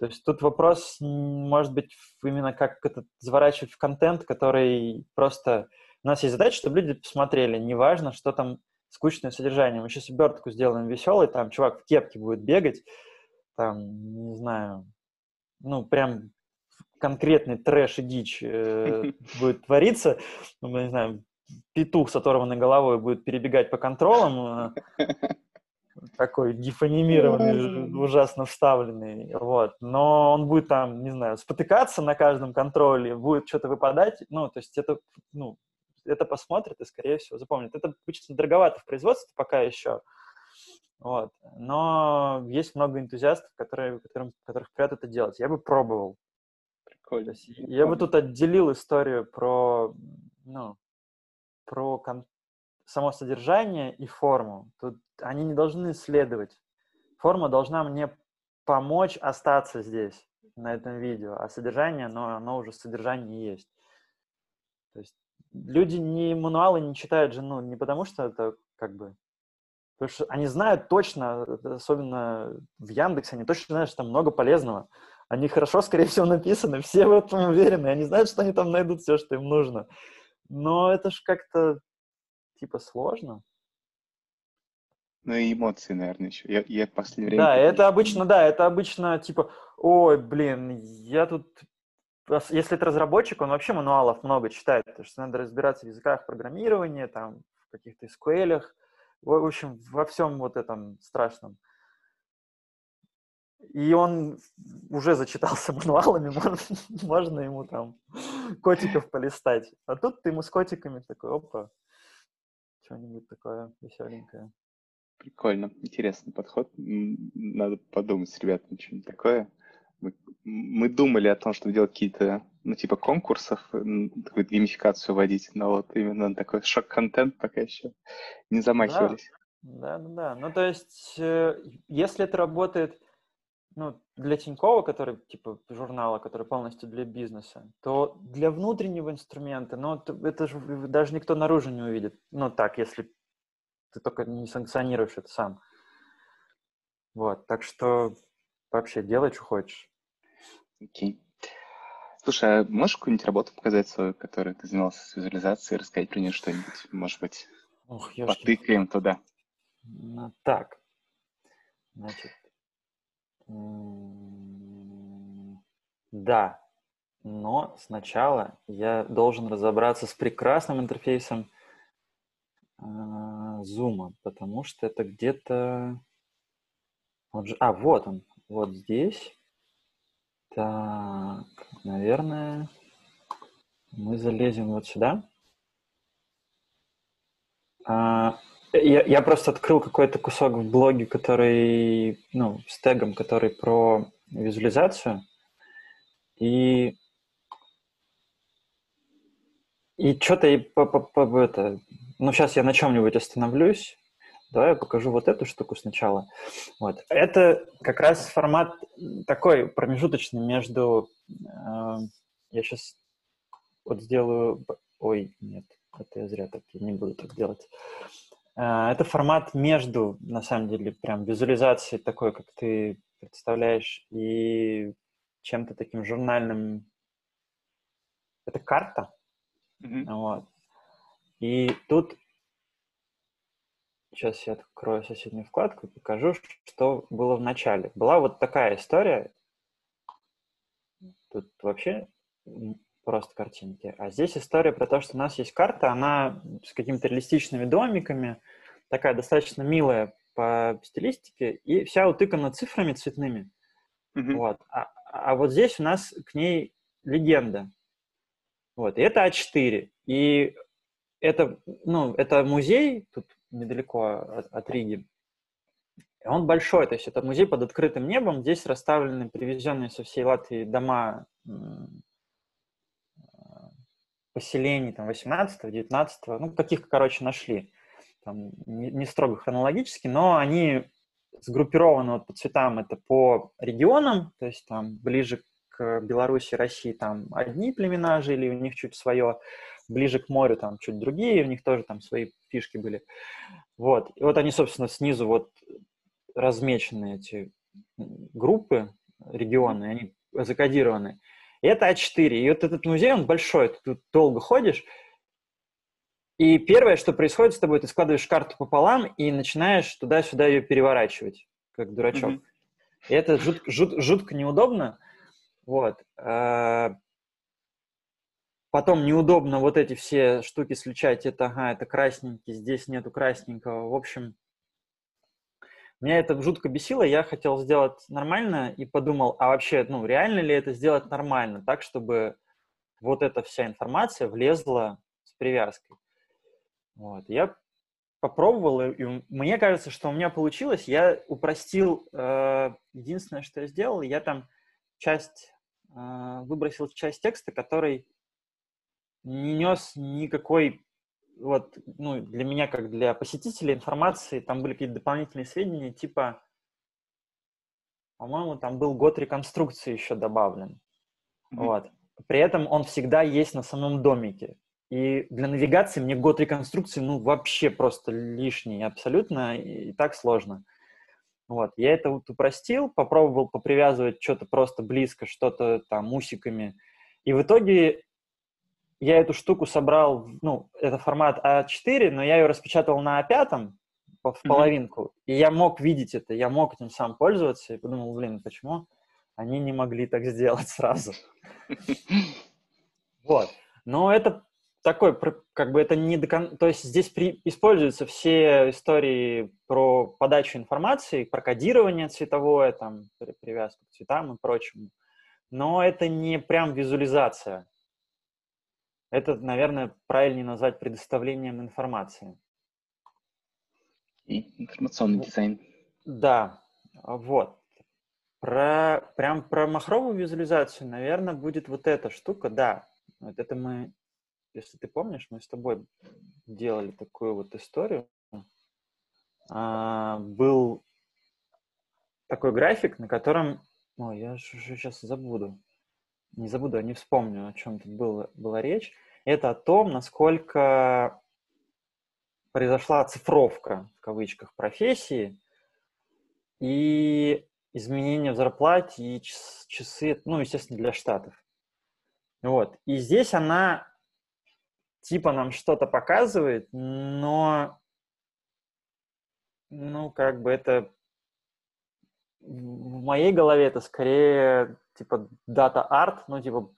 То есть тут вопрос, может быть, именно как это заворачивать в контент, который просто... У нас есть задача, чтобы люди посмотрели, неважно, что там скучное содержание. Мы сейчас обертку сделаем веселый, там чувак в кепке будет бегать, там, не знаю, ну, прям конкретный трэш и дичь э, будет твориться, ну, не знаю, петух с оторванной головой будет перебегать по контролам, э, такой дефанимированный, ужасно вставленный, вот. Но он будет там, не знаю, спотыкаться на каждом контроле, будет что-то выпадать, ну, то есть это, ну, это посмотрит и, скорее всего, запомнит. Это обычно дороговато в производстве пока еще, вот. Но есть много энтузиастов, которые, которым, которых придет это делать. Я бы пробовал. Прикольно. Я бы тут отделил историю про, ну, про кон- само содержание и форму. Тут они не должны следовать. Форма должна мне помочь остаться здесь, на этом видео, а содержание, оно, оно уже содержание есть. То есть люди не мануалы не читают же, ну, не потому что это как бы... Потому что они знают точно, особенно в Яндексе, они точно знают, что там много полезного. Они хорошо, скорее всего, написаны, все в этом уверены, они знают, что они там найдут все, что им нужно. Но это же как-то, типа, сложно. Ну и эмоции, наверное, еще. Я, я в последнее время... Да, это обычно, да, это обычно, типа, ой, блин, я тут если это разработчик, он вообще мануалов много читает, потому что надо разбираться в языках программирования, там, в каких-то SQL, в общем, во всем вот этом страшном. И он уже зачитался мануалами, можно, можно ему там котиков полистать. А тут ты ему с котиками такой, опа, что-нибудь такое веселенькое. Прикольно, интересный подход. Надо подумать с ребятами, что-нибудь такое. Мы, мы думали о том, чтобы делать какие-то, ну, типа конкурсов, такую геймификацию вводить, но вот именно такой шок-контент пока еще не замахивались. Да, да, да. Ну, то есть, э, если это работает ну, для Тинькова, который, типа, журнала, который полностью для бизнеса, то для внутреннего инструмента, ну, это же даже никто наружу не увидит. Ну, так, если ты только не санкционируешь это сам. Вот, так что вообще делай, что хочешь. Окей. Слушай, а можешь какую-нибудь работу показать свою, которой ты занимался с визуализацией, рассказать про нее что-нибудь? Может быть, Ох, потыкаем туда. Ну, так, значит, да, но сначала я должен разобраться с прекрасным интерфейсом А, потому что это где-то... А, вот он, вот здесь. Так, наверное, мы залезем вот сюда. А, я, я просто открыл какой-то кусок в блоге, который, ну, с тегом, который про визуализацию. И и что-то и по, по, по, это, ну, сейчас я на чем-нибудь остановлюсь. Давай я покажу вот эту штуку сначала. Вот. Это как раз формат такой промежуточный между... Э, я сейчас вот сделаю... Ой, нет, это я зря так, я не буду так делать. Э, это формат между, на самом деле, прям визуализацией такой, как ты представляешь, и чем-то таким журнальным. Это карта. Mm-hmm. Вот. И тут сейчас я открою соседнюю вкладку и покажу, что было в начале. Была вот такая история. Тут вообще просто картинки. А здесь история про то, что у нас есть карта, она с какими-то реалистичными домиками, такая достаточно милая по стилистике, и вся утыкана цифрами цветными. Mm-hmm. Вот. А, а вот здесь у нас к ней легенда. Вот. И это А4. И это, ну, это музей, тут недалеко от, от Риги. Он большой, то есть это музей под открытым небом. Здесь расставлены привезенные со всей Латвии дома поселений там 18 19 ну, каких, короче, нашли. Там, не, не строго хронологически, но они сгруппированы вот по цветам, это по регионам, то есть там ближе к Беларуси, России там одни племена жили, у них чуть свое, ближе к морю там чуть другие, у них тоже там свои фишки были. Вот. И вот они, собственно, снизу вот размечены эти группы, регионы, они закодированы. И это А4. И вот этот музей, он большой, ты тут долго ходишь, и первое, что происходит с тобой, ты складываешь карту пополам и начинаешь туда-сюда ее переворачивать, как дурачок. Mm-hmm. И это жут, жут, жутко неудобно. Вот. Потом неудобно вот эти все штуки сличать. Это, ага, это красненький, здесь нету красненького. В общем, Меня это жутко бесило, я хотел сделать нормально и подумал, а вообще, ну, реально ли это сделать нормально, так, чтобы вот эта вся информация влезла с привязкой. Вот. Я попробовал, и мне кажется, что у меня получилось. Я упростил, э, единственное, что я сделал, я там часть, э, выбросил часть текста, который не нес никакой, вот, ну, для меня, как для посетителя информации, там были какие-то дополнительные сведения, типа, по-моему, там был год реконструкции еще добавлен. Mm-hmm. Вот. При этом он всегда есть на самом домике. И для навигации мне год реконструкции, ну, вообще просто лишний, абсолютно, и, и так сложно. Вот, я это вот упростил, попробовал попривязывать что-то просто близко, что-то там усиками. И в итоге я эту штуку собрал, ну, это формат А4, но я ее распечатал на А5 в половинку, mm-hmm. и я мог видеть это, я мог этим сам пользоваться, и подумал, блин, почему они не могли так сделать сразу? Вот. Но это такой, как бы это не до кон... То есть здесь при... используются все истории про подачу информации, про кодирование цветовое, там, привязку к цветам и прочему. Но это не прям визуализация. Это, наверное, правильнее назвать предоставлением информации. И информационный дизайн. Да, вот. Про, прям про махровую визуализацию, наверное, будет вот эта штука, да. Вот это мы если ты помнишь, мы с тобой делали такую вот историю. А, был такой график, на котором... Ой, я сейчас забуду. Не забуду, не вспомню, о чем тут было, была речь. Это о том, насколько произошла цифровка, в кавычках, профессии и изменения в зарплате и часы, ну, естественно, для штатов. Вот. И здесь она типа нам что-то показывает, но ну, как бы это в моей голове это скорее типа data art, ну, типа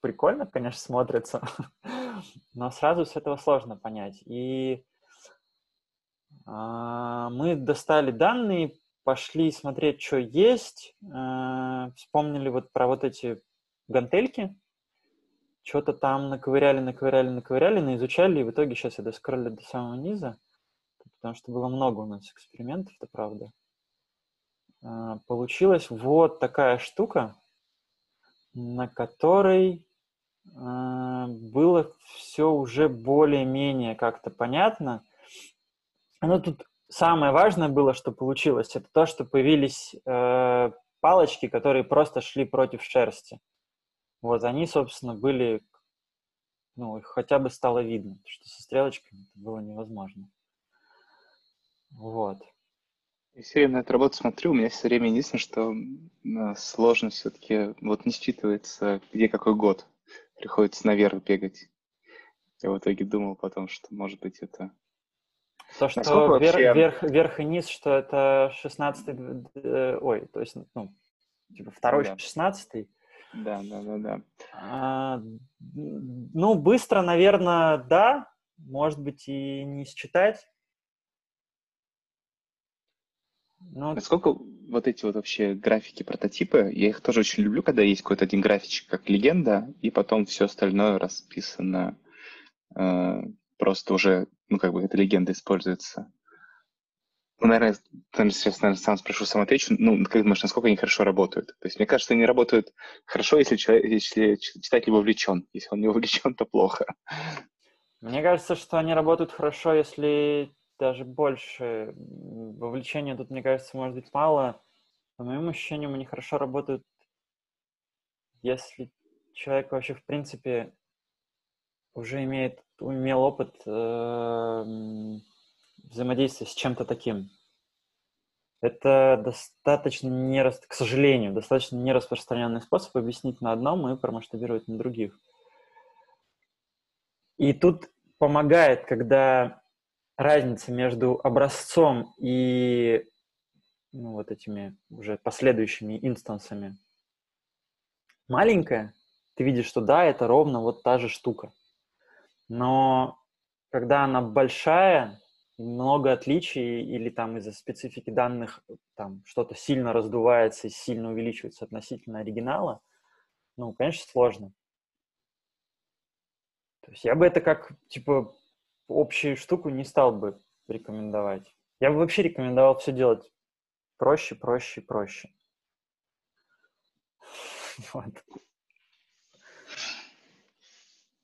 прикольно, конечно, смотрится, но сразу с этого сложно понять. И а, мы достали данные, пошли смотреть, что есть, а, вспомнили вот про вот эти гантельки, что-то там наковыряли, наковыряли, наковыряли, наизучали, и в итоге сейчас я доскроллю до самого низа, потому что было много у нас экспериментов, это правда. А, получилась вот такая штука, на которой а, было все уже более-менее как-то понятно. Но тут самое важное было, что получилось, это то, что появились э, палочки, которые просто шли против шерсти. Вот они, собственно, были, ну, их хотя бы стало видно, что со стрелочками это было невозможно. Вот. Я все время на эту работу смотрю, у меня все время единственное, что сложно все-таки, вот не считывается, где какой год. Приходится наверх бегать. Я в итоге думал потом, что, может быть, это... То, что Насколько вверх, вообще... вверх, вверх и низ, что это 16 э, ой, то есть, ну, типа второй, да. 16 да, да, да, да. А, ну, быстро, наверное, да. Может быть, и не считать. Но... Насколько вот эти вот вообще графики, прототипы, я их тоже очень люблю, когда есть какой-то один графичек как легенда, и потом все остальное расписано э, просто уже, ну, как бы эта легенда используется. Ну, наверное, сейчас, наверное, сам спрошу, сам отвечу. Ну, как думаешь, насколько они хорошо работают? То есть, мне кажется, они работают хорошо, если, человек, если читатель вовлечен. Если он не вовлечен, то плохо. Мне кажется, что они работают хорошо, если даже больше. Вовлечения тут, мне кажется, может быть мало. По моим ощущениям, они хорошо работают, если человек вообще, в принципе, уже имеет, имел опыт э, взаимодействие с чем-то таким. Это достаточно не, к сожалению, достаточно нераспространенный способ объяснить на одном и промасштабировать на других. И тут помогает, когда разница между образцом и ну, вот этими уже последующими инстансами маленькая, ты видишь, что да, это ровно вот та же штука. Но когда она большая, много отличий или там из-за специфики данных там что-то сильно раздувается и сильно увеличивается относительно оригинала, ну, конечно, сложно. То есть я бы это как, типа, общую штуку не стал бы рекомендовать. Я бы вообще рекомендовал все делать проще, проще, проще. Вот.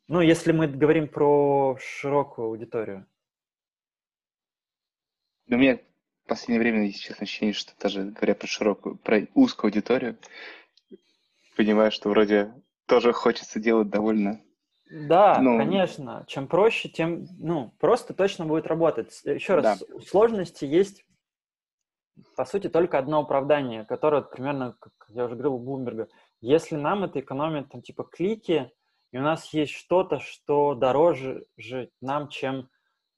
Ну, если мы говорим про широкую аудиторию. У меня в последнее время есть, честно, ощущение, что даже говоря про широкую, про узкую аудиторию, понимаю, что вроде тоже хочется делать довольно... Да, ну, конечно. Чем проще, тем, ну, просто точно будет работать. Еще раз, да. сложности есть, по сути, только одно оправдание, которое примерно, как я уже говорил у Блумберга, если нам это экономит, там, типа, клики, и у нас есть что-то, что дороже же нам, чем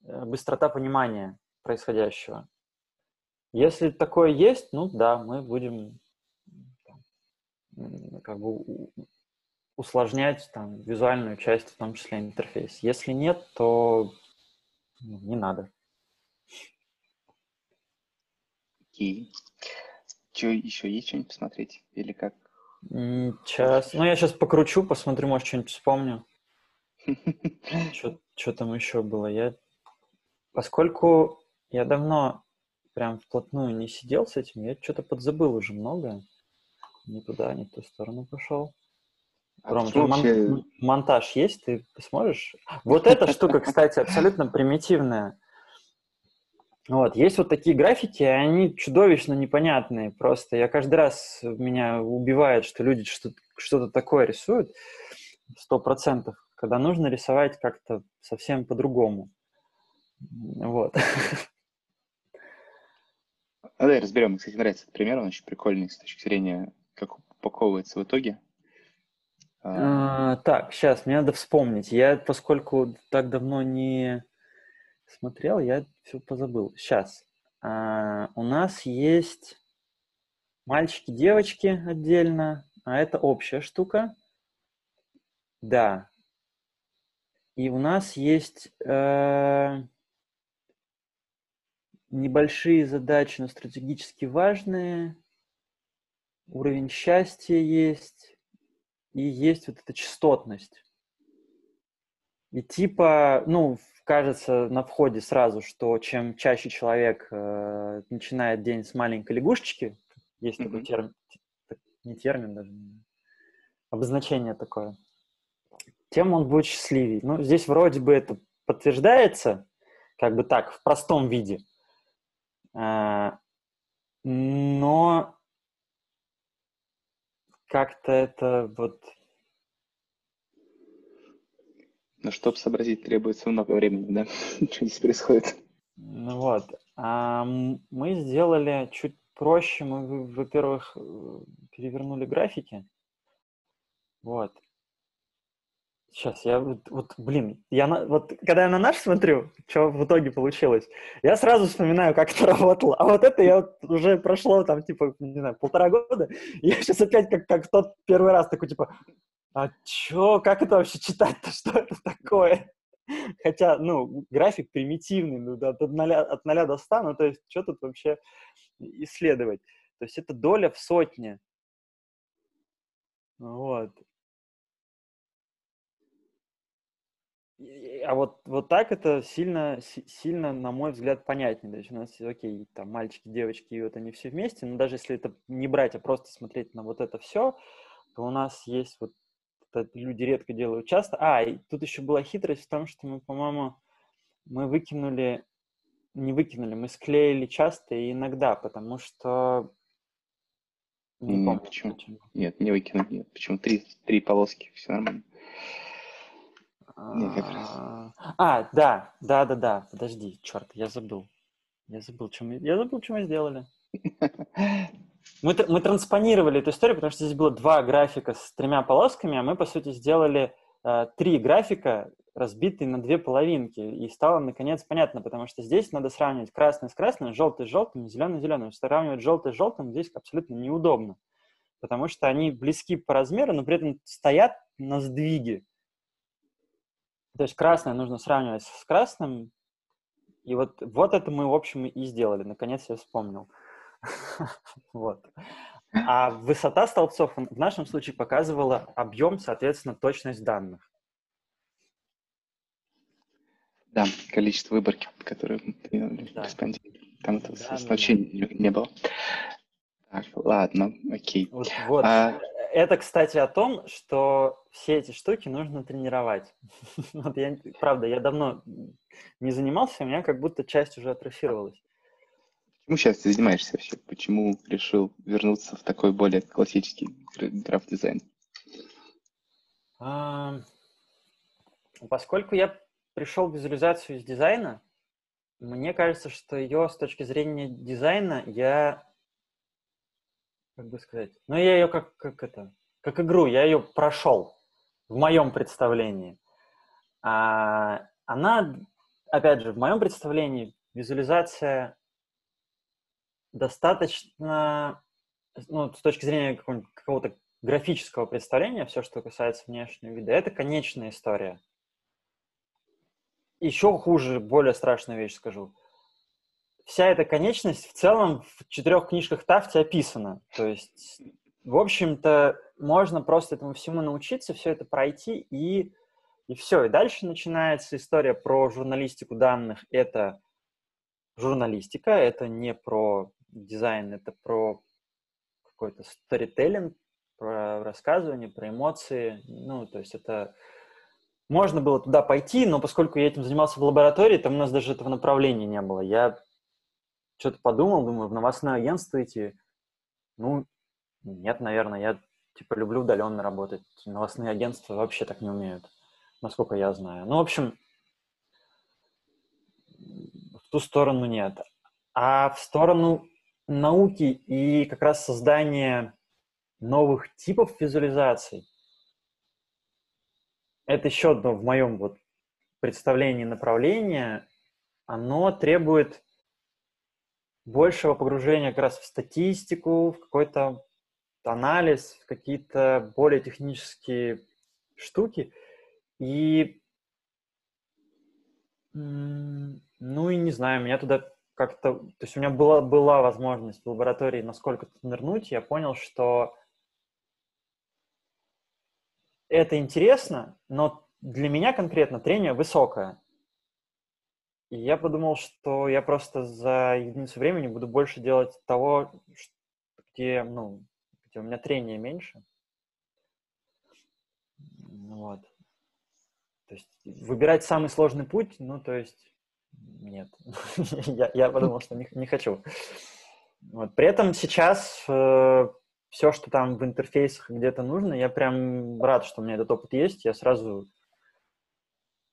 э, быстрота понимания происходящего. Если такое есть, ну да, мы будем как бы усложнять там визуальную часть, в том числе интерфейс. Если нет, то ну, не надо. Окей. Что еще есть что-нибудь посмотреть? Или как? Сейчас. Ну, я сейчас покручу, посмотрю, может, что-нибудь вспомню. Что там еще было? Я, поскольку я давно прям вплотную не сидел с этим, я что-то подзабыл уже много. Не туда, не в ту сторону пошел. А Ром, вообще... мон- монтаж есть? Ты сможешь? Вот эта штука, кстати, абсолютно примитивная. Вот, есть вот такие графики, они чудовищно непонятные. Просто я каждый раз меня убивает, что люди что-то, что-то такое рисуют, сто процентов, когда нужно рисовать как-то совсем по-другому. Вот. Ну, давай разберем. Кстати, нравится этот пример, он очень прикольный с точки зрения, как упаковывается в итоге. А, так, сейчас, мне надо вспомнить. Я, поскольку так давно не смотрел, я все позабыл. Сейчас. А, у нас есть мальчики, девочки отдельно, а это общая штука. Да. И у нас есть э, небольшие задачи, но стратегически важные. Уровень счастья есть. И есть вот эта частотность. И типа, ну, кажется на входе сразу, что чем чаще человек э, начинает день с маленькой лягушечки, есть mm-hmm. такой термин, не термин даже, обозначение такое, тем он будет счастливее. Ну, здесь вроде бы это подтверждается, как бы так, в простом виде. А, но как-то это вот Но чтобы сообразить, требуется много времени, да? Ничего здесь происходит. Ну вот. А мы сделали чуть проще. Мы, во-первых, э, перевернули графики. Вот. Сейчас, я вот, блин, я на, вот когда я на наш смотрю, что в итоге получилось, я сразу вспоминаю, как это работало. А вот это я вот уже прошло там, типа, не знаю, полтора года, и я сейчас опять как, как тот первый раз такой, типа, а чё, как это вообще читать-то, что это такое? Хотя, ну, график примитивный, ну, от, ноля, от 0 до 100, ну, то есть, что тут вообще исследовать? То есть, это доля в сотне. Вот. А вот, вот так это сильно, сильно, на мой взгляд, понятнее. То есть у нас, окей, там мальчики, девочки, и вот они все вместе, но даже если это не брать, а просто смотреть на вот это все, то у нас есть вот это люди редко делают часто. А, и тут еще была хитрость в том, что мы, по-моему, мы выкинули, не выкинули, мы склеили часто и иногда, потому что... Не помню, почему. почему. Нет, не выкинули, нет. Почему? Три, три полоски, все нормально. Нет, как раз. А, а, да, да, да, да. Подожди, черт, я забыл. Я забыл, что мы, я забыл, что мы сделали. Мы, мы транспонировали эту историю, потому что здесь было два графика с тремя полосками, а мы, по сути, сделали э, три графика, разбитые на две половинки. И стало, наконец, понятно, потому что здесь надо сравнивать красный с красным, желтый с желтым, зеленый с зеленым. Сравнивать желтый с желтым здесь абсолютно неудобно, потому что они близки по размеру, но при этом стоят на сдвиге. То есть красное нужно сравнивать с красным, И вот, вот это мы, в общем, и сделали. Наконец я вспомнил. Вот. А высота столбцов в нашем случае показывала объем, соответственно, точность данных. Да, количество выборки, которое да. Там это да. Не, не было. Так, ладно, окей. Вот, вот. А... Это, кстати, о том, что все эти штуки нужно тренировать. вот я, правда, я давно не занимался, у меня как будто часть уже атрофировалась. Почему сейчас ты занимаешься вообще? Почему решил вернуться в такой более классический граф-дизайн? А, поскольку я пришел в визуализацию из дизайна, мне кажется, что ее с точки зрения дизайна я, как бы сказать, ну я ее как, как это, как игру, я ее прошел в моем представлении. А она, опять же, в моем представлении визуализация достаточно, ну, с точки зрения какого-то графического представления, все, что касается внешнего вида, это конечная история. Еще хуже, более страшную вещь скажу. Вся эта конечность в целом в четырех книжках Тафти описана. То есть, в общем-то, можно просто этому всему научиться, все это пройти, и, и все. И дальше начинается история про журналистику данных. Это журналистика, это не про дизайн, это про какой-то сторителлинг, про рассказывание, про эмоции. Ну, то есть это... Можно было туда пойти, но поскольку я этим занимался в лаборатории, там у нас даже этого направления не было. Я что-то подумал, думаю, в новостное агентство идти. Ну, нет, наверное, я типа люблю удаленно работать. Новостные агентства вообще так не умеют, насколько я знаю. Ну, в общем, в ту сторону нет. А в сторону науки и как раз создание новых типов визуализаций. Это еще одно в моем вот представлении направления. Оно требует большего погружения как раз в статистику, в какой-то анализ, в какие-то более технические штуки. И, ну и не знаю, меня туда как-то, то есть у меня была, была возможность в лаборатории насколько-то нырнуть, я понял, что это интересно, но для меня конкретно трение высокое. Я подумал, что я просто за единицу времени буду больше делать того, где, ну, где у меня трение меньше. Вот. То есть выбирать самый сложный путь, ну, то есть нет. я, я подумал, что не, не хочу. Вот. При этом сейчас э, все, что там в интерфейсах где-то нужно, я прям рад, что у меня этот опыт есть. Я сразу,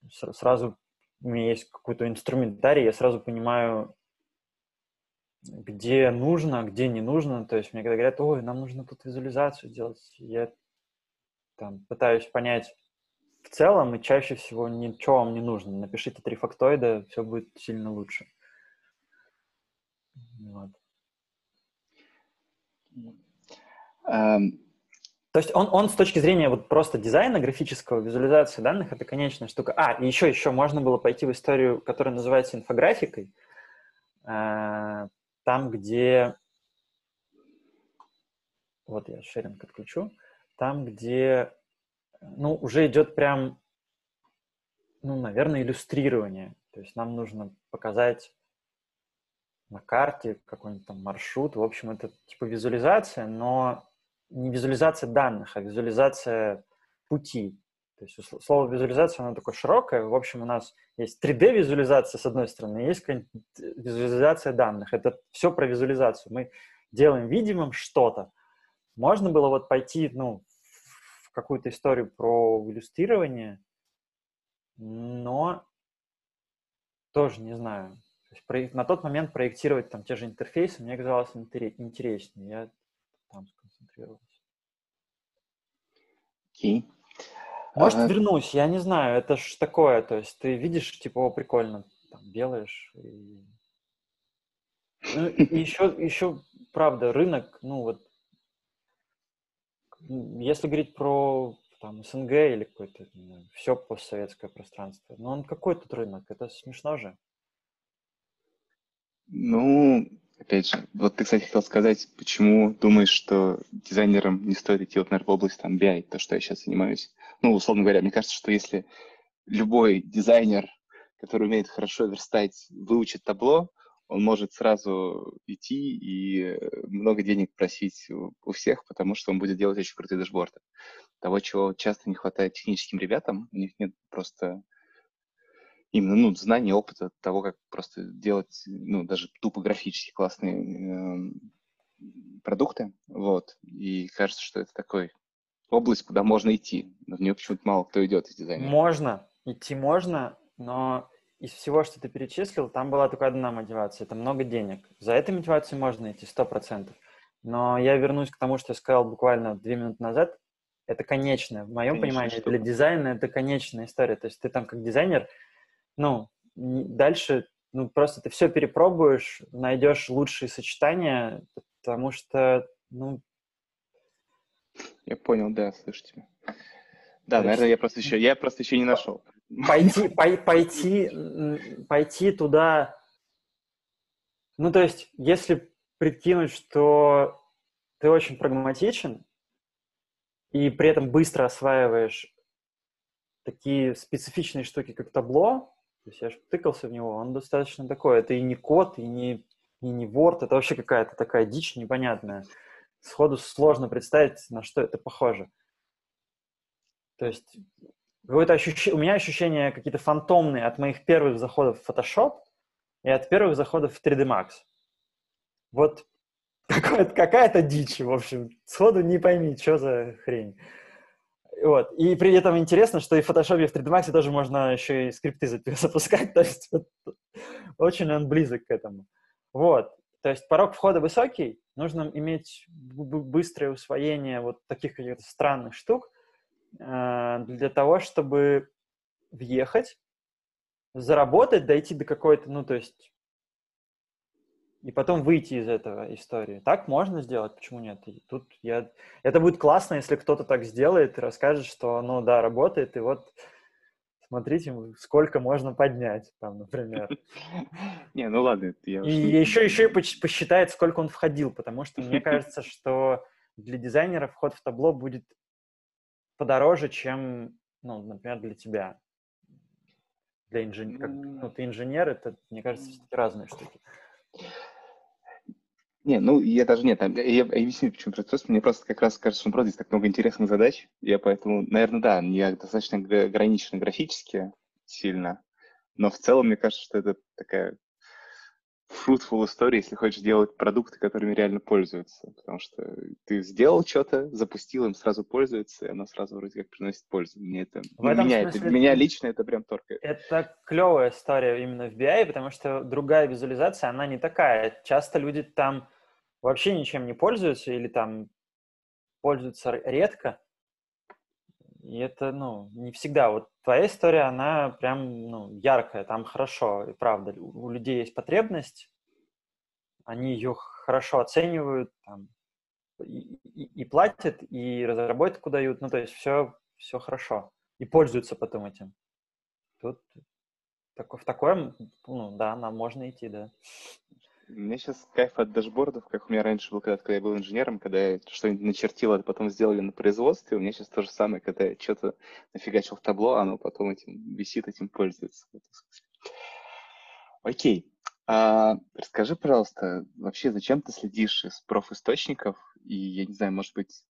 сразу у меня есть какой-то инструментарий, я сразу понимаю, где нужно, где не нужно. То есть мне когда говорят, ой, нам нужно тут визуализацию делать, я там пытаюсь понять, в целом и чаще всего ничего вам не нужно. Напишите три фактоида, все будет сильно лучше. Вот. Um... То есть он, он с точки зрения вот просто дизайна, графического, визуализации данных, это конечная штука. А, и еще, еще можно было пойти в историю, которая называется инфографикой. Э, там, где... Вот я шеринг отключу. Там, где ну, уже идет прям, ну, наверное, иллюстрирование. То есть нам нужно показать на карте какой-нибудь там маршрут. В общем, это типа визуализация, но не визуализация данных, а визуализация пути. То есть слово визуализация, оно такое широкое. В общем, у нас есть 3D-визуализация с одной стороны, есть визуализация данных. Это все про визуализацию. Мы делаем видимым что-то. Можно было вот пойти, ну, какую-то историю про иллюстрирование, но тоже не знаю. на тот момент проектировать там те же интерфейсы мне казалось интереснее. Я там сконцентрировался. Окей. Okay. Может, uh... вернусь, я не знаю, это ж такое, то есть ты видишь, типа, о, прикольно, там, делаешь. И... Ну, и еще, еще, правда, рынок, ну, вот если говорить про там, СНГ или какое-то все постсоветское пространство, но он какой тут рынок? Это смешно же. Ну, опять же, вот ты, кстати, хотел сказать, почему думаешь, что дизайнерам не стоит идти, вот, наверное, в область там BI, то, что я сейчас занимаюсь. Ну, условно говоря, мне кажется, что если любой дизайнер, который умеет хорошо верстать, выучит табло, он может сразу идти и много денег просить у всех, потому что он будет делать очень крутые дашборды. Того, чего часто не хватает техническим ребятам, у них нет просто именно ну, знаний, опыта того, как просто делать, ну, даже тупо графически классные э, продукты, вот, и кажется, что это такой область, куда можно идти, но в нее почему-то мало кто идет из дизайна. Можно, идти можно, но из всего, что ты перечислил, там была только одна мотивация, это много денег. За этой мотивацией можно идти, сто процентов. Но я вернусь к тому, что я сказал буквально две минуты назад, это конечное. В моем Конечно, понимании, штука. для дизайна это конечная история. То есть ты там как дизайнер ну, дальше, ну, просто ты все перепробуешь, найдешь лучшие сочетания, потому что, ну... Я понял, да, слышу тебя. Да, наверное, я просто еще, я просто еще не нашел. Пойти, пой, пойти, пойти туда, ну, то есть, если прикинуть, что ты очень прагматичен и при этом быстро осваиваешь такие специфичные штуки, как табло, то есть я же тыкался в него, он достаточно такой. Это и не код, и не, и не Word, это вообще какая-то такая дичь непонятная. Сходу сложно представить, на что это похоже. То есть какое-то у меня ощущения какие-то фантомные от моих первых заходов в Photoshop и от первых заходов в 3D Max. Вот какая-то дичь, в общем. Сходу не пойми, что за хрень. Вот. И при этом интересно, что и в Photoshop, и в 3D Max тоже можно еще и скрипты запускать, то есть вот, очень он близок к этому. Вот. То есть порог входа высокий, нужно иметь быстрое усвоение вот таких каких-то странных штук э, для того, чтобы въехать, заработать, дойти до какой-то, ну, то есть и потом выйти из этого истории. Так можно сделать, почему нет? И тут я... Это будет классно, если кто-то так сделает и расскажет, что, ну да, работает, и вот смотрите, сколько можно поднять, там, например. Не, ну ладно. И еще, еще и посчитает, сколько он входил, потому что мне кажется, что для дизайнера вход в табло будет подороже, чем, ну, например, для тебя. Для инженера. Ну, ты инженер, это, мне кажется, все-таки разные штуки. Не, ну, я даже нет, я, я объясню, почему просто мне просто как раз кажется, что просто здесь так много интересных задач, я поэтому, наверное, да, не достаточно ограничено графически сильно, но в целом мне кажется, что это такая fruitful история, если хочешь делать продукты, которыми реально пользуются. Потому что ты сделал что-то, запустил, им сразу пользуется, и оно сразу вроде как приносит пользу. Мне это, в меня, смысле, это, меня лично это прям торкает. Это клевая история именно в BI, потому что другая визуализация, она не такая. Часто люди там вообще ничем не пользуются или там пользуются редко. И это, ну, не всегда. Вот твоя история, она прям, ну, яркая, там хорошо, и правда. У людей есть потребность, они ее хорошо оценивают, там, и, и, и платят, и разработку дают, ну, то есть все, все хорошо. И пользуются потом этим. Тут так, в такое, ну, да, нам можно идти, да. Меня сейчас кайф от дашбордов, как у меня раньше был, когда, когда я был инженером, когда я что-нибудь начертил, а потом сделали на производстве. У меня сейчас то же самое, когда я что-то нафигачил в табло, оно потом этим висит, этим пользуется. Окей. А, расскажи, пожалуйста, вообще зачем ты следишь из профисточников? И, я не знаю, может быть,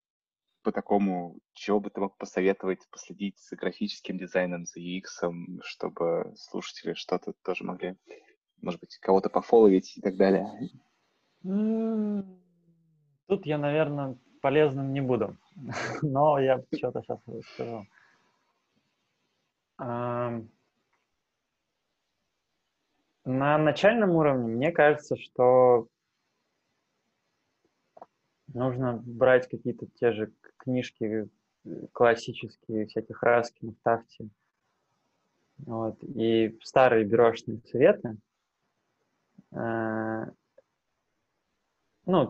по такому, чего бы ты мог посоветовать, последить за графическим дизайном, за UX, чтобы слушатели что-то тоже могли может быть, кого-то пофоловить и так далее? Тут я, наверное, полезным не буду, но я что-то сейчас расскажу. На начальном уровне мне кажется, что нужно брать какие-то те же книжки классические, всяких Раскин, Тафти, вот, и старые бюрошные советы, ну,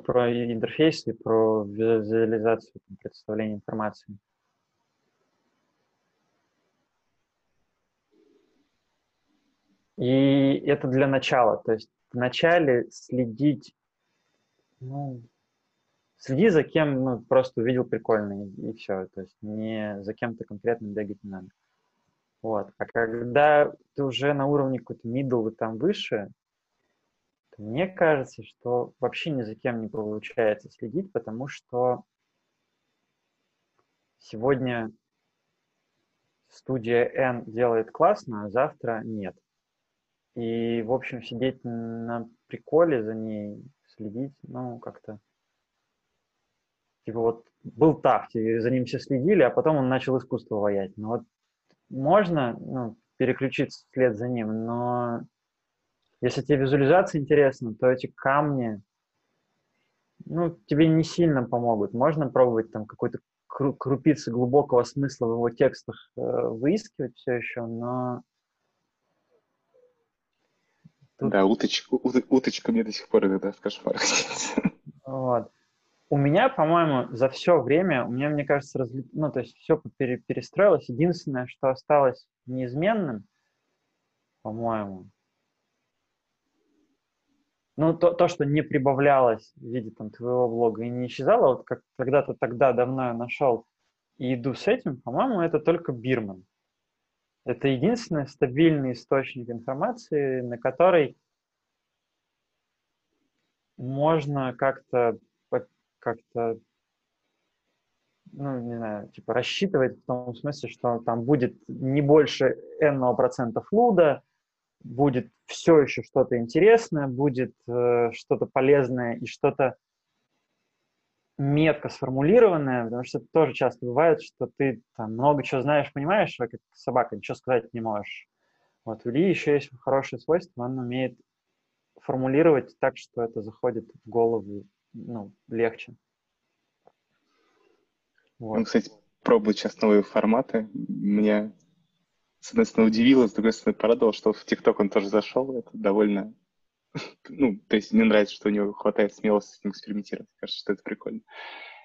про интерфейсы, про визуализацию, представление информации. И это для начала. То есть вначале следить, ну, следи за кем, ну, просто увидел прикольный, и все. То есть не за кем-то конкретно бегать не надо. Вот. А когда ты уже на уровне какой-то middle и там выше, мне кажется, что вообще ни за кем не получается следить, потому что сегодня студия N делает классно, а завтра нет. И, в общем, сидеть на приколе за ней, следить, ну, как-то... Типа вот был так, за ним все следили, а потом он начал искусство воять. Ну вот можно ну, переключиться вслед за ним, но если тебе визуализация интересна, то эти камни, ну, тебе не сильно помогут. Можно пробовать там какой-то крупицы глубокого смысла в его текстах э, выискивать все еще, но... Тут... Да, уточка, уточка мне до сих пор иногда в кошмарах Вот. У меня, по-моему, за все время, у меня, мне кажется, разли... ну, то есть все пере... перестроилось. Единственное, что осталось неизменным, по-моему, ну, то, то, что не прибавлялось в виде там, твоего блога и не исчезало, вот как когда-то тогда давно я нашел и иду с этим, по-моему, это только Бирман. Это единственный стабильный источник информации, на который можно как-то как-то ну, не знаю, типа рассчитывать в том смысле, что там будет не больше n процентов луда, будет все еще что-то интересное, будет э, что-то полезное и что-то метко сформулированное, потому что это тоже часто бывает, что ты там много чего знаешь, понимаешь, а как собака, ничего сказать не можешь. Вот у Ильи еще есть хорошее свойство, он умеет формулировать так, что это заходит в голову ну, легче. Вот. Он, кстати, пробует сейчас новые форматы. Меня с одной стороны, удивило, с другой стороны, порадовало, что в ТикТок он тоже зашел. Это довольно... Ну, то есть мне нравится, что у него хватает смелости с ним экспериментировать. Кажется, что это прикольно.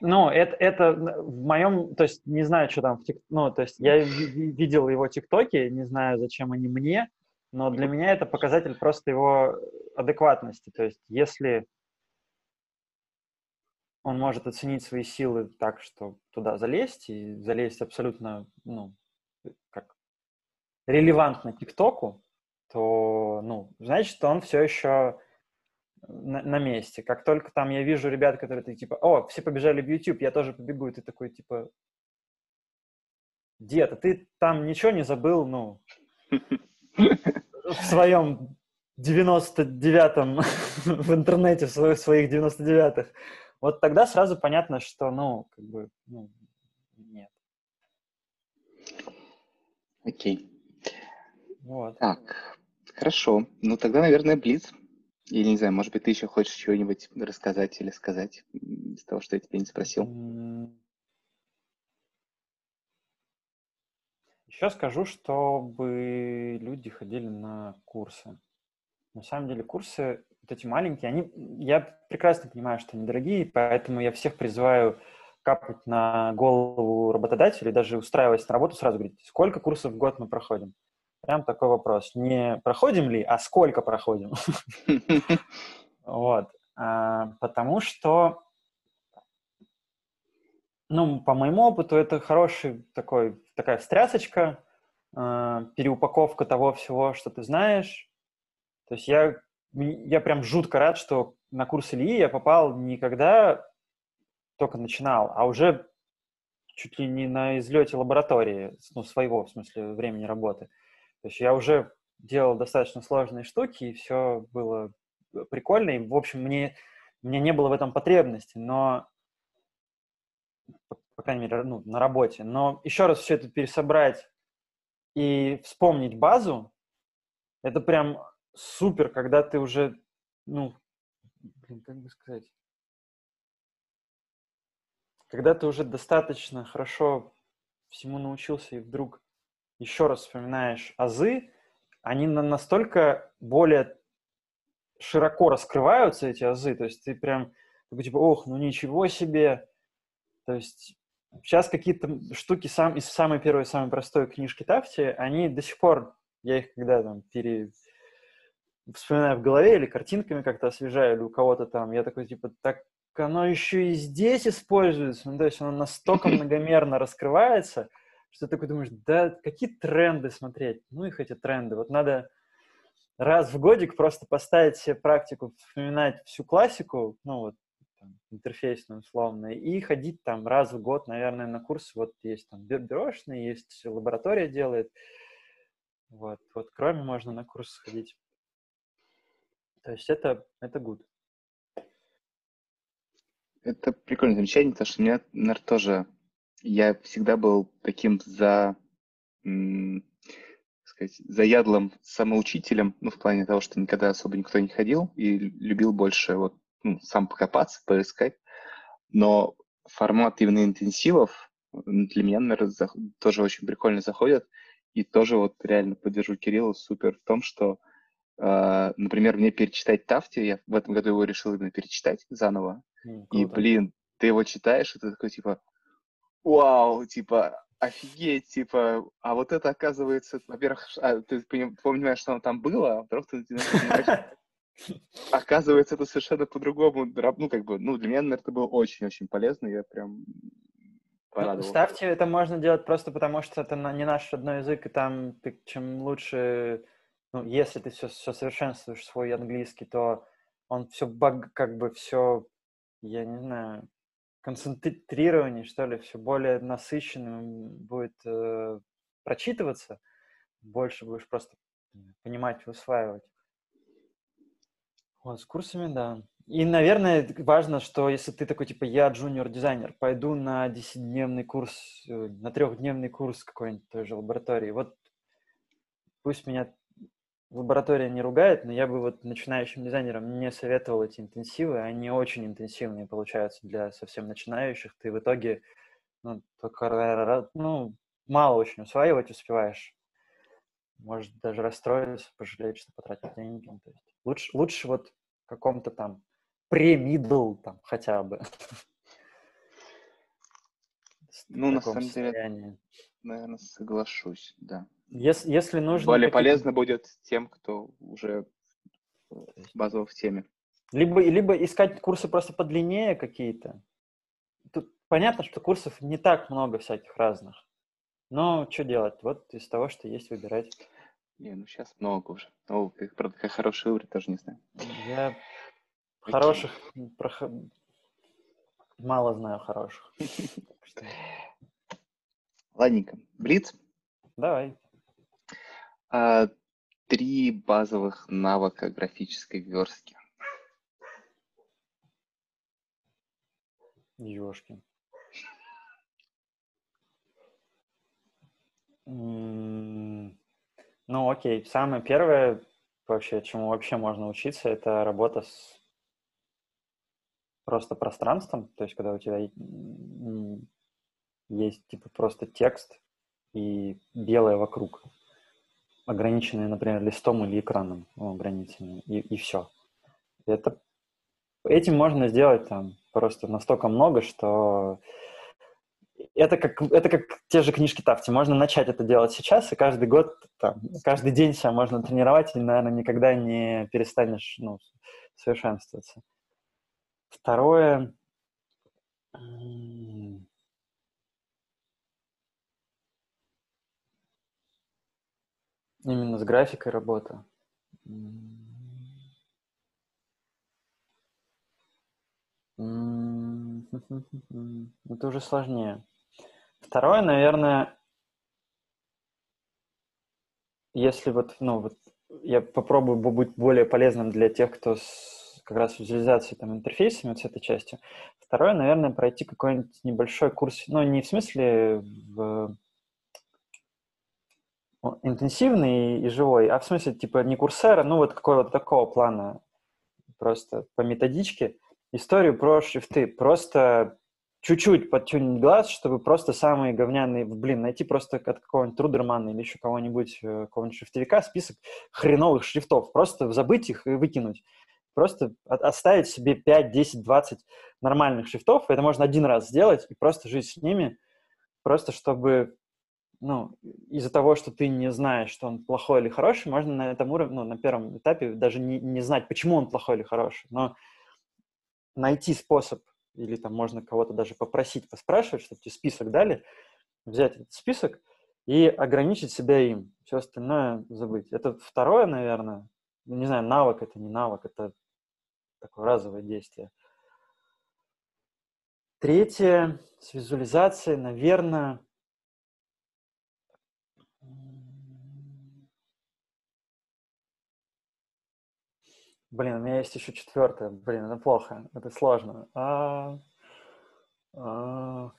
Ну, это, это в моем, то есть не знаю, что там в ТикТоке, ну, то есть я видел его ТикТоки, не знаю, зачем они мне, но для меня это показатель просто его адекватности. То есть если он может оценить свои силы так, что туда залезть, и залезть абсолютно, ну, релевантно ТикТоку, то, ну, значит, он все еще на, на месте. Как только там я вижу ребят, которые ты типа, о, все побежали в YouTube, я тоже побегу, и ты такой, типа, дед, а ты там ничего не забыл, ну, в своем 99-м в интернете, в своих 99-х. Вот тогда сразу понятно, что, ну, как бы, ну, нет. Окей. Вот. Так, хорошо. Ну, тогда, наверное, Блиц. Или, не знаю, может быть, ты еще хочешь чего-нибудь рассказать или сказать из того, что я тебя не спросил? Еще скажу, чтобы люди ходили на курсы. На самом деле курсы, вот эти маленькие, они, я прекрасно понимаю, что они дорогие, поэтому я всех призываю капать на голову работодателя и даже устраиваясь на работу, сразу говорить, сколько курсов в год мы проходим. Прям такой вопрос. Не проходим ли, а сколько проходим? Вот. А, потому что, ну, по моему опыту, это хороший такой, такая встрясочка, а, переупаковка того всего, что ты знаешь. То есть я, я прям жутко рад, что на курс Ильи я попал не когда только начинал, а уже чуть ли не на излете лаборатории, ну, своего, в смысле, времени работы. То есть я уже делал достаточно сложные штуки, и все было прикольно. И, в общем, мне, мне не было в этом потребности, но по крайней мере, ну, на работе. Но еще раз все это пересобрать и вспомнить базу, это прям супер, когда ты уже, ну, блин, как бы сказать, когда ты уже достаточно хорошо всему научился и вдруг еще раз вспоминаешь азы, они настолько более широко раскрываются, эти азы, то есть ты прям такой, типа, ох, ну ничего себе, то есть сейчас какие-то штуки сам, из самой первой, самой простой книжки Тафти, они до сих пор, я их когда там пере, вспоминаю в голове или картинками как-то освежаю, или у кого-то там, я такой, типа, так оно еще и здесь используется, ну, то есть оно настолько многомерно раскрывается, что ты такой думаешь, да какие тренды смотреть? Ну их эти тренды. Вот надо раз в годик просто поставить себе практику, вспоминать всю классику, ну вот там, интерфейсную условно, и ходить там раз в год, наверное, на курсы. Вот есть там бюрошный, есть лаборатория делает. Вот, вот кроме можно на курсы сходить. То есть это, это good. Это прикольное замечание, потому что у меня, наверное, тоже... Я всегда был таким за... сказать, заядлым самоучителем, ну, в плане того, что никогда особо никто не ходил, и любил больше вот ну, сам покопаться, поискать. Но формат именно интенсивов для меня, наверное, тоже очень прикольно заходит. И тоже вот реально поддержу Кирилла супер в том, что Uh, например, мне перечитать Тафти, я в этом году его решил именно перечитать заново. Mm, и, блин, ты его читаешь, и ты такой, типа, вау, типа, офигеть, типа, а вот это оказывается, во-первых, а, ты понимаешь, что оно там было, а во-вторых, ты понимаешь, оказывается, это совершенно по-другому, ну, как бы, ну, для меня, наверное, это было очень-очень полезно, я прям Ну, ставьте, это можно делать просто потому, что это не наш родной язык, и там ты, чем лучше ну, если ты все, все совершенствуешь свой английский, то он все баг, как бы все, я не знаю, концентрирование, что ли, все более насыщенным будет э, прочитываться, больше будешь просто понимать и усваивать. Вот, с курсами, да. И, наверное, важно, что если ты такой, типа, я джуниор-дизайнер, пойду на 10-дневный курс, э, на трехдневный курс какой-нибудь той же лаборатории, вот пусть меня лаборатория не ругает, но я бы вот начинающим дизайнерам не советовал эти интенсивы. Они очень интенсивные получаются для совсем начинающих. Ты в итоге ну, только, ну, мало очень усваивать успеваешь. Может даже расстроиться, пожалеть, что потратил деньги. Ну, то есть лучше, лучше вот каком-то там премидл там хотя бы. Ну, на самом деле, наверное, соглашусь, да. Если, если нужно... Более полезно будет тем, кто уже базово в теме. Либо, либо искать курсы просто подлиннее какие-то. Тут понятно, что курсов не так много всяких разных. Но что делать? Вот из того, что есть, выбирать. Не, ну сейчас много уже. Ну, как, правда, как хороший выбор, тоже не знаю. Я Окей. хороших... Прох... Мало знаю хороших. Ладненько. Блиц? Давай. А, три базовых навыка графической верстки. Ёшки. Ну, окей. Самое первое, вообще, чему вообще можно учиться, это работа с просто пространством. То есть, когда у тебя есть, типа, просто текст и белое вокруг ограниченные, например, листом или экраном ну, и, и все. Это, этим можно сделать там просто настолько много, что это как, это как те же книжки Тафти. Можно начать это делать сейчас, и каждый год, там, каждый день себя можно тренировать, и, наверное, никогда не перестанешь ну, совершенствоваться. Второе, Именно с графикой работа. Это уже сложнее. Второе, наверное, если вот, ну, вот я попробую быть более полезным для тех, кто с, как раз визуализацией там интерфейсами, вот с этой частью. Второе, наверное, пройти какой-нибудь небольшой курс, ну, не в смысле в интенсивный и живой, а в смысле, типа, не курсера, ну, вот какого вот такого плана, просто по методичке, историю про шрифты, просто чуть-чуть подтюнить глаз, чтобы просто самые говняные, блин, найти просто от какого-нибудь Трудермана или еще кого-нибудь, э, какого-нибудь шрифтовика список хреновых шрифтов, просто забыть их и выкинуть. Просто оставить себе 5, 10, 20 нормальных шрифтов, это можно один раз сделать и просто жить с ними, просто чтобы ну, из-за того, что ты не знаешь, что он плохой или хороший, можно на этом уровне, ну, на первом этапе даже не, не знать, почему он плохой или хороший, но найти способ, или там можно кого-то даже попросить, поспрашивать, чтобы тебе список дали, взять этот список и ограничить себя им. Все остальное забыть. Это второе, наверное, не знаю, навык это не навык, это такое разовое действие. Третье, с визуализацией, наверное, Блин, у меня есть еще четвертое. Блин, это плохо, это сложно. А... А...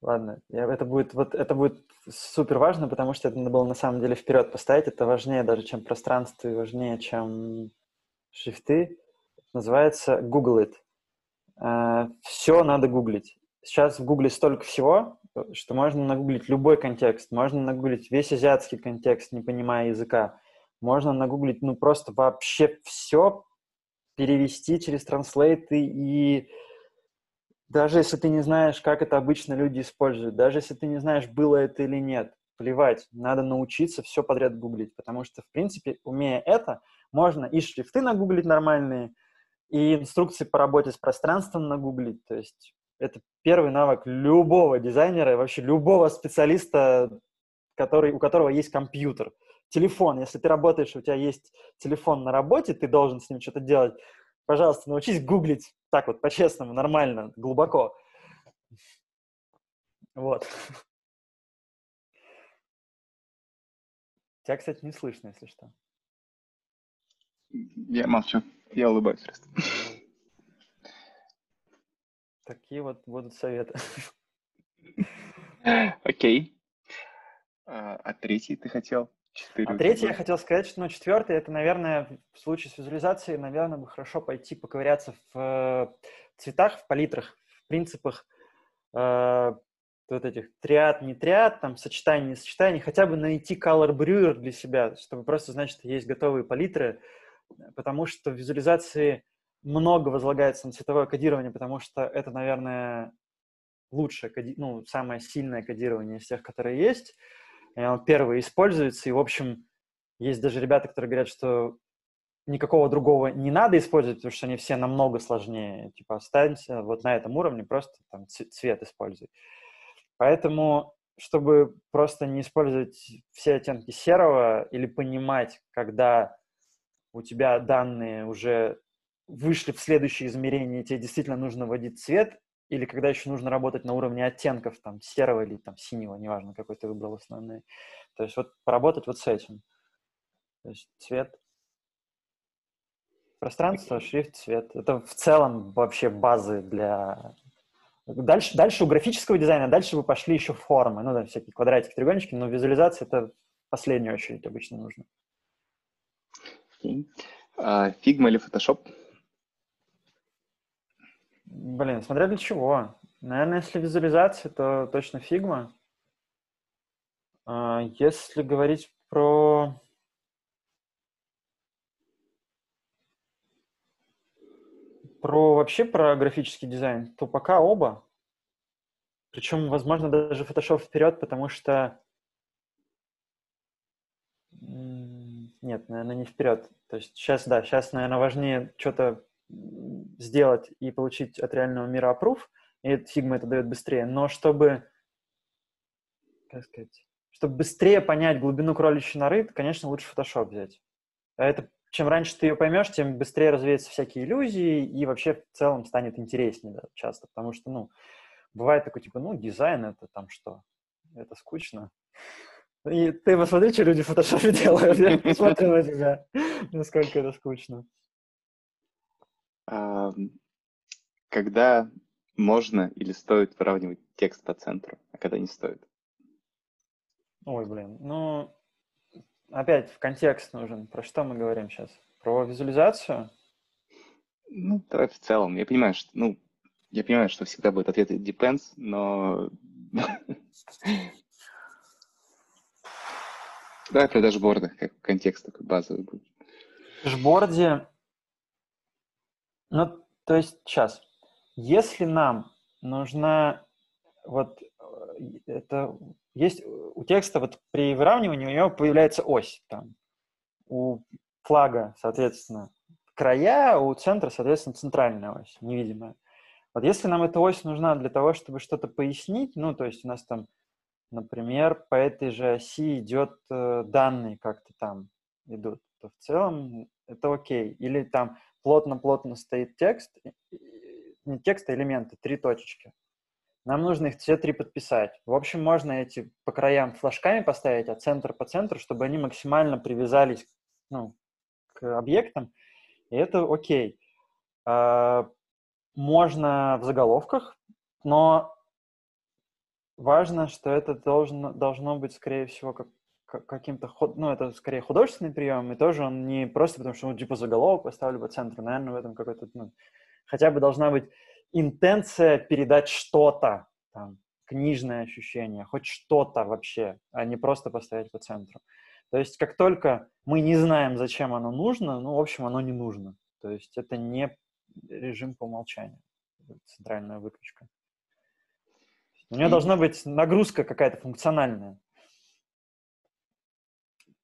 Ладно, я, это будет вот это будет супер важно, потому что это надо было на самом деле вперед поставить. Это важнее даже, чем пространство и важнее, чем шрифты. называется Google It. А, все надо гуглить. Сейчас в Гугле столько всего, что можно нагуглить любой контекст. Можно нагуглить весь азиатский контекст, не понимая языка можно нагуглить, ну, просто вообще все, перевести через транслейты и даже если ты не знаешь, как это обычно люди используют, даже если ты не знаешь, было это или нет, плевать, надо научиться все подряд гуглить, потому что, в принципе, умея это, можно и шрифты нагуглить нормальные, и инструкции по работе с пространством нагуглить, то есть это первый навык любого дизайнера вообще любого специалиста, который, у которого есть компьютер – телефон, если ты работаешь, у тебя есть телефон на работе, ты должен с ним что-то делать, пожалуйста, научись гуглить так вот, по-честному, нормально, глубоко. Вот. Тебя, кстати, не слышно, если что. Я молчу, я улыбаюсь просто. Такие вот будут советы. Окей. А, а третий ты хотел? А третье я хотел сказать, что ну, четвертое, это, наверное, в случае с визуализацией, наверное, бы хорошо пойти поковыряться в э, цветах, в палитрах, в принципах э, вот этих триад, не триад, там, сочетаний, не сочетаний, хотя бы найти color brewer для себя, чтобы просто знать, что есть готовые палитры, потому что в визуализации много возлагается на цветовое кодирование, потому что это, наверное, лучшее, ну, самое сильное кодирование из тех, которые есть и он первый используется, и, в общем, есть даже ребята, которые говорят, что никакого другого не надо использовать, потому что они все намного сложнее. Типа, останься вот на этом уровне, просто там цвет используй. Поэтому, чтобы просто не использовать все оттенки серого или понимать, когда у тебя данные уже вышли в следующее измерение, тебе действительно нужно вводить цвет, или когда еще нужно работать на уровне оттенков, там, серого или там синего, неважно, какой ты выбрал основной. То есть вот поработать вот с этим. То есть цвет, пространство, шрифт, цвет. Это в целом вообще базы для... Дальше, дальше у графического дизайна, дальше вы пошли еще формы, ну да, всякие квадратики, треугольнички, но визуализация это в последнюю очередь обычно нужно. Okay. Uh, или Photoshop? Блин, смотря для чего. Наверное, если визуализация, то точно Figma. Если говорить про... Про вообще про графический дизайн, то пока оба. Причем, возможно, даже Photoshop вперед, потому что... Нет, наверное, не вперед. То есть сейчас, да, сейчас, наверное, важнее что-то сделать и получить от реального мира approve, и Figma это дает быстрее, но чтобы, как сказать, чтобы быстрее понять глубину кроличьей норы, конечно, лучше Photoshop взять. А это, чем раньше ты ее поймешь, тем быстрее развеются всякие иллюзии, и вообще в целом станет интереснее да, часто, потому что, ну, бывает такой, типа, ну, дизайн это там что? Это скучно. И ты посмотри, что люди в фотошопе делают. Я посмотрю на тебя, насколько это скучно когда можно или стоит выравнивать текст по центру, а когда не стоит? Ой, блин, ну, опять в контекст нужен. Про что мы говорим сейчас? Про визуализацию? Ну, давай в целом. Я понимаю, что, ну, я понимаю, что всегда будет ответ depends, но... Давай про дашборды, как контекст такой базовый будет. В дашборде ну, то есть сейчас, если нам нужна вот это есть у текста вот при выравнивании у него появляется ось там. У флага, соответственно, края, у центра, соответственно, центральная ось, невидимая. Вот если нам эта ось нужна для того, чтобы что-то пояснить, ну, то есть у нас там, например, по этой же оси идет э, данные как-то там идут, то в целом это окей. Или там плотно-плотно стоит текст, не текст, а элементы, три точечки. Нам нужно их все три подписать. В общем, можно эти по краям флажками поставить, а центр по центру, чтобы они максимально привязались ну, к объектам, и это окей. А, можно в заголовках, но важно, что это должно, должно быть, скорее всего, как, каким-то, ну, это скорее художественный прием, и тоже он не просто потому, что, ну, типа, заголовок поставлю по центру, наверное, в этом какой-то, ну, хотя бы должна быть интенция передать что-то, там, книжное ощущение, хоть что-то вообще, а не просто поставить по центру. То есть как только мы не знаем, зачем оно нужно, ну, в общем, оно не нужно. То есть это не режим по умолчанию, центральная выключка. У нее должна быть нагрузка какая-то функциональная.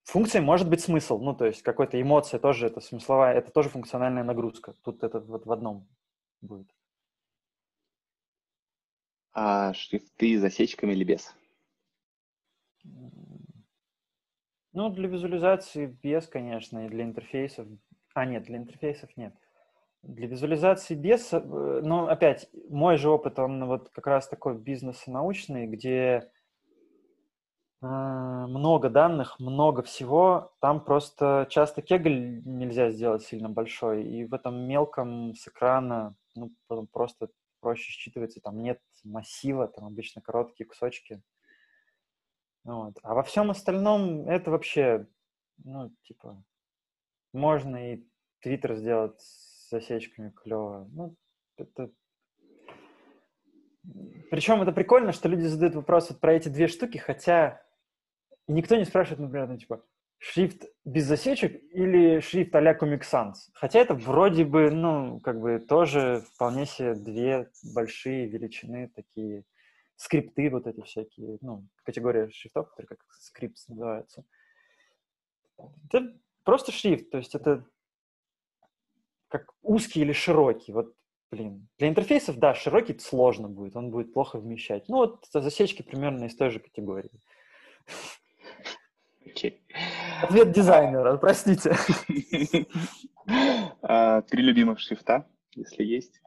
Функция может быть смысл, ну, то есть какой-то эмоция тоже, это смысловая, это тоже функциональная нагрузка. Тут это вот в одном будет. А шрифты с засечками или без? Ну, для визуализации без, конечно, и для интерфейсов. А, нет, для интерфейсов нет. Для визуализации без, э, но опять, мой же опыт, он вот как раз такой бизнес-научный, где много данных, много всего, там просто часто кегль нельзя сделать сильно большой, и в этом мелком с экрана ну, просто проще считывается, там нет массива, там обычно короткие кусочки. Вот. А во всем остальном это вообще, ну, типа, можно и Твиттер сделать засечками клево. Ну, это... Причем это прикольно, что люди задают вопрос вот про эти две штуки, хотя никто не спрашивает, например, ну, типа, шрифт без засечек или шрифт а-ля Comic Sans. Хотя это вроде бы, ну, как бы тоже вполне себе две большие величины, такие скрипты вот эти всякие, ну, категория шрифтов, которые как скрипт называются. Это просто шрифт, то есть это как узкий или широкий. Вот, блин, для интерфейсов, да, широкий сложно будет, он будет плохо вмещать. Ну, вот засечки примерно из той же категории. Okay. Ответ дизайнера, простите. А, три любимых шрифта, если есть.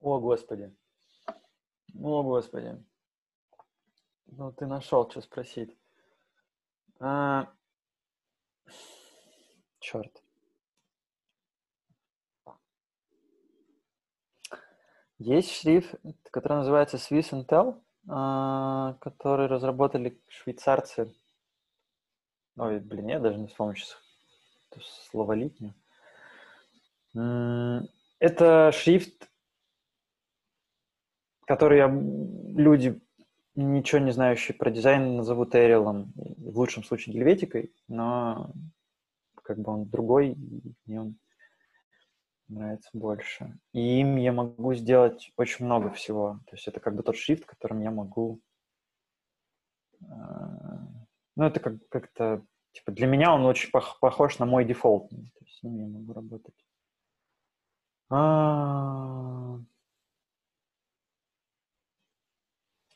О, Господи. О, Господи. Ну, ты нашел, что спросить. А... Черт. Есть шрифт, который называется Swiss Intel, а, который разработали швейцарцы. Ой, блин, я даже не вспомню сейчас слово литня. Это шрифт, который люди ничего не знающие про дизайн назовут Эриалом, в лучшем случае Гельветикой, но как бы он другой, и он нравится больше. И им я могу сделать очень много всего. То есть это как бы тот шрифт, которым я могу... А, ну, это как- как-то... Типа для меня он очень пох- похож на мой дефолт. То есть с ним я могу работать. А,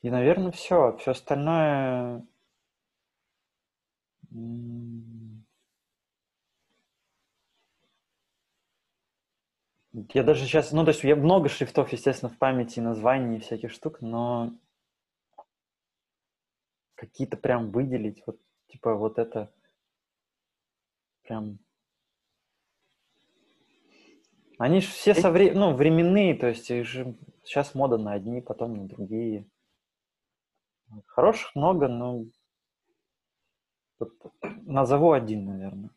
И, наверное, все. Все остальное... Я даже сейчас, ну, то есть я много шрифтов, естественно, в памяти, названий всяких штук, но какие-то прям выделить, вот, типа, вот это прям... Они же все со вре... ну, временные, то есть их же сейчас мода на одни, потом на другие. Хороших много, но назову один, наверное.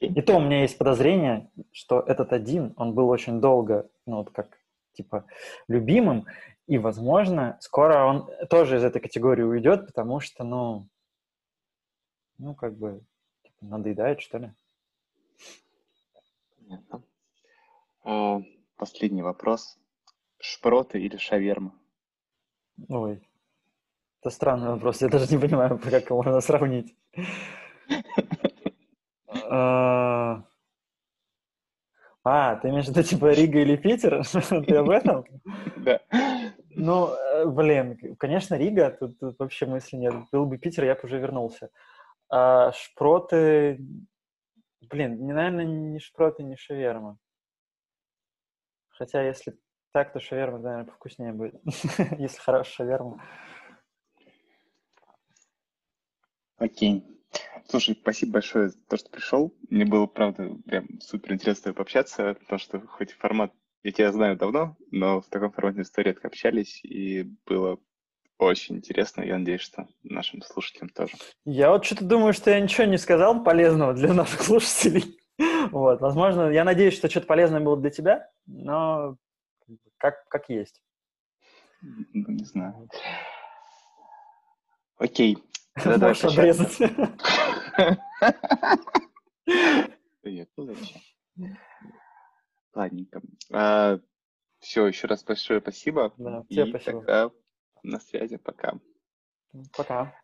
И то у меня есть подозрение, что этот один, он был очень долго, ну вот как, типа, любимым, и, возможно, скоро он тоже из этой категории уйдет, потому что, ну, ну, как бы, типа, надоедает, что ли. Понятно. А, последний вопрос. Шпроты или шаверма? Ой, это странный вопрос. Я даже не понимаю, как его можно сравнить. А, а, ты имеешь в виду типа Рига или Питер? Ты об этом? Да. Ну, э, блин, конечно, Рига, тут, тут вообще мысли нет. Был бы Питер, я бы уже вернулся. А шпроты, блин, не, наверное, не шпроты, не шаверма. Хотя, если так, то шаверма, наверное, повкуснее будет, если хорошая шаверма. Окей. Слушай, спасибо большое за то, что пришел. Мне было, правда, прям супер интересно пообщаться, потому что хоть формат я тебя знаю давно, но в таком формате мы редко общались, и было очень интересно. Я надеюсь, что нашим слушателям тоже. Я вот что-то думаю, что я ничего не сказал полезного для наших слушателей. Вот, возможно, я надеюсь, что что-то полезное было для тебя, но как, как есть. Ну, не знаю. Окей. Можешь обрезать. Нет, ну зачем? Ладненько. А, все, еще раз большое спасибо. Да, тебе спасибо. Тогда на связи. Пока. Пока.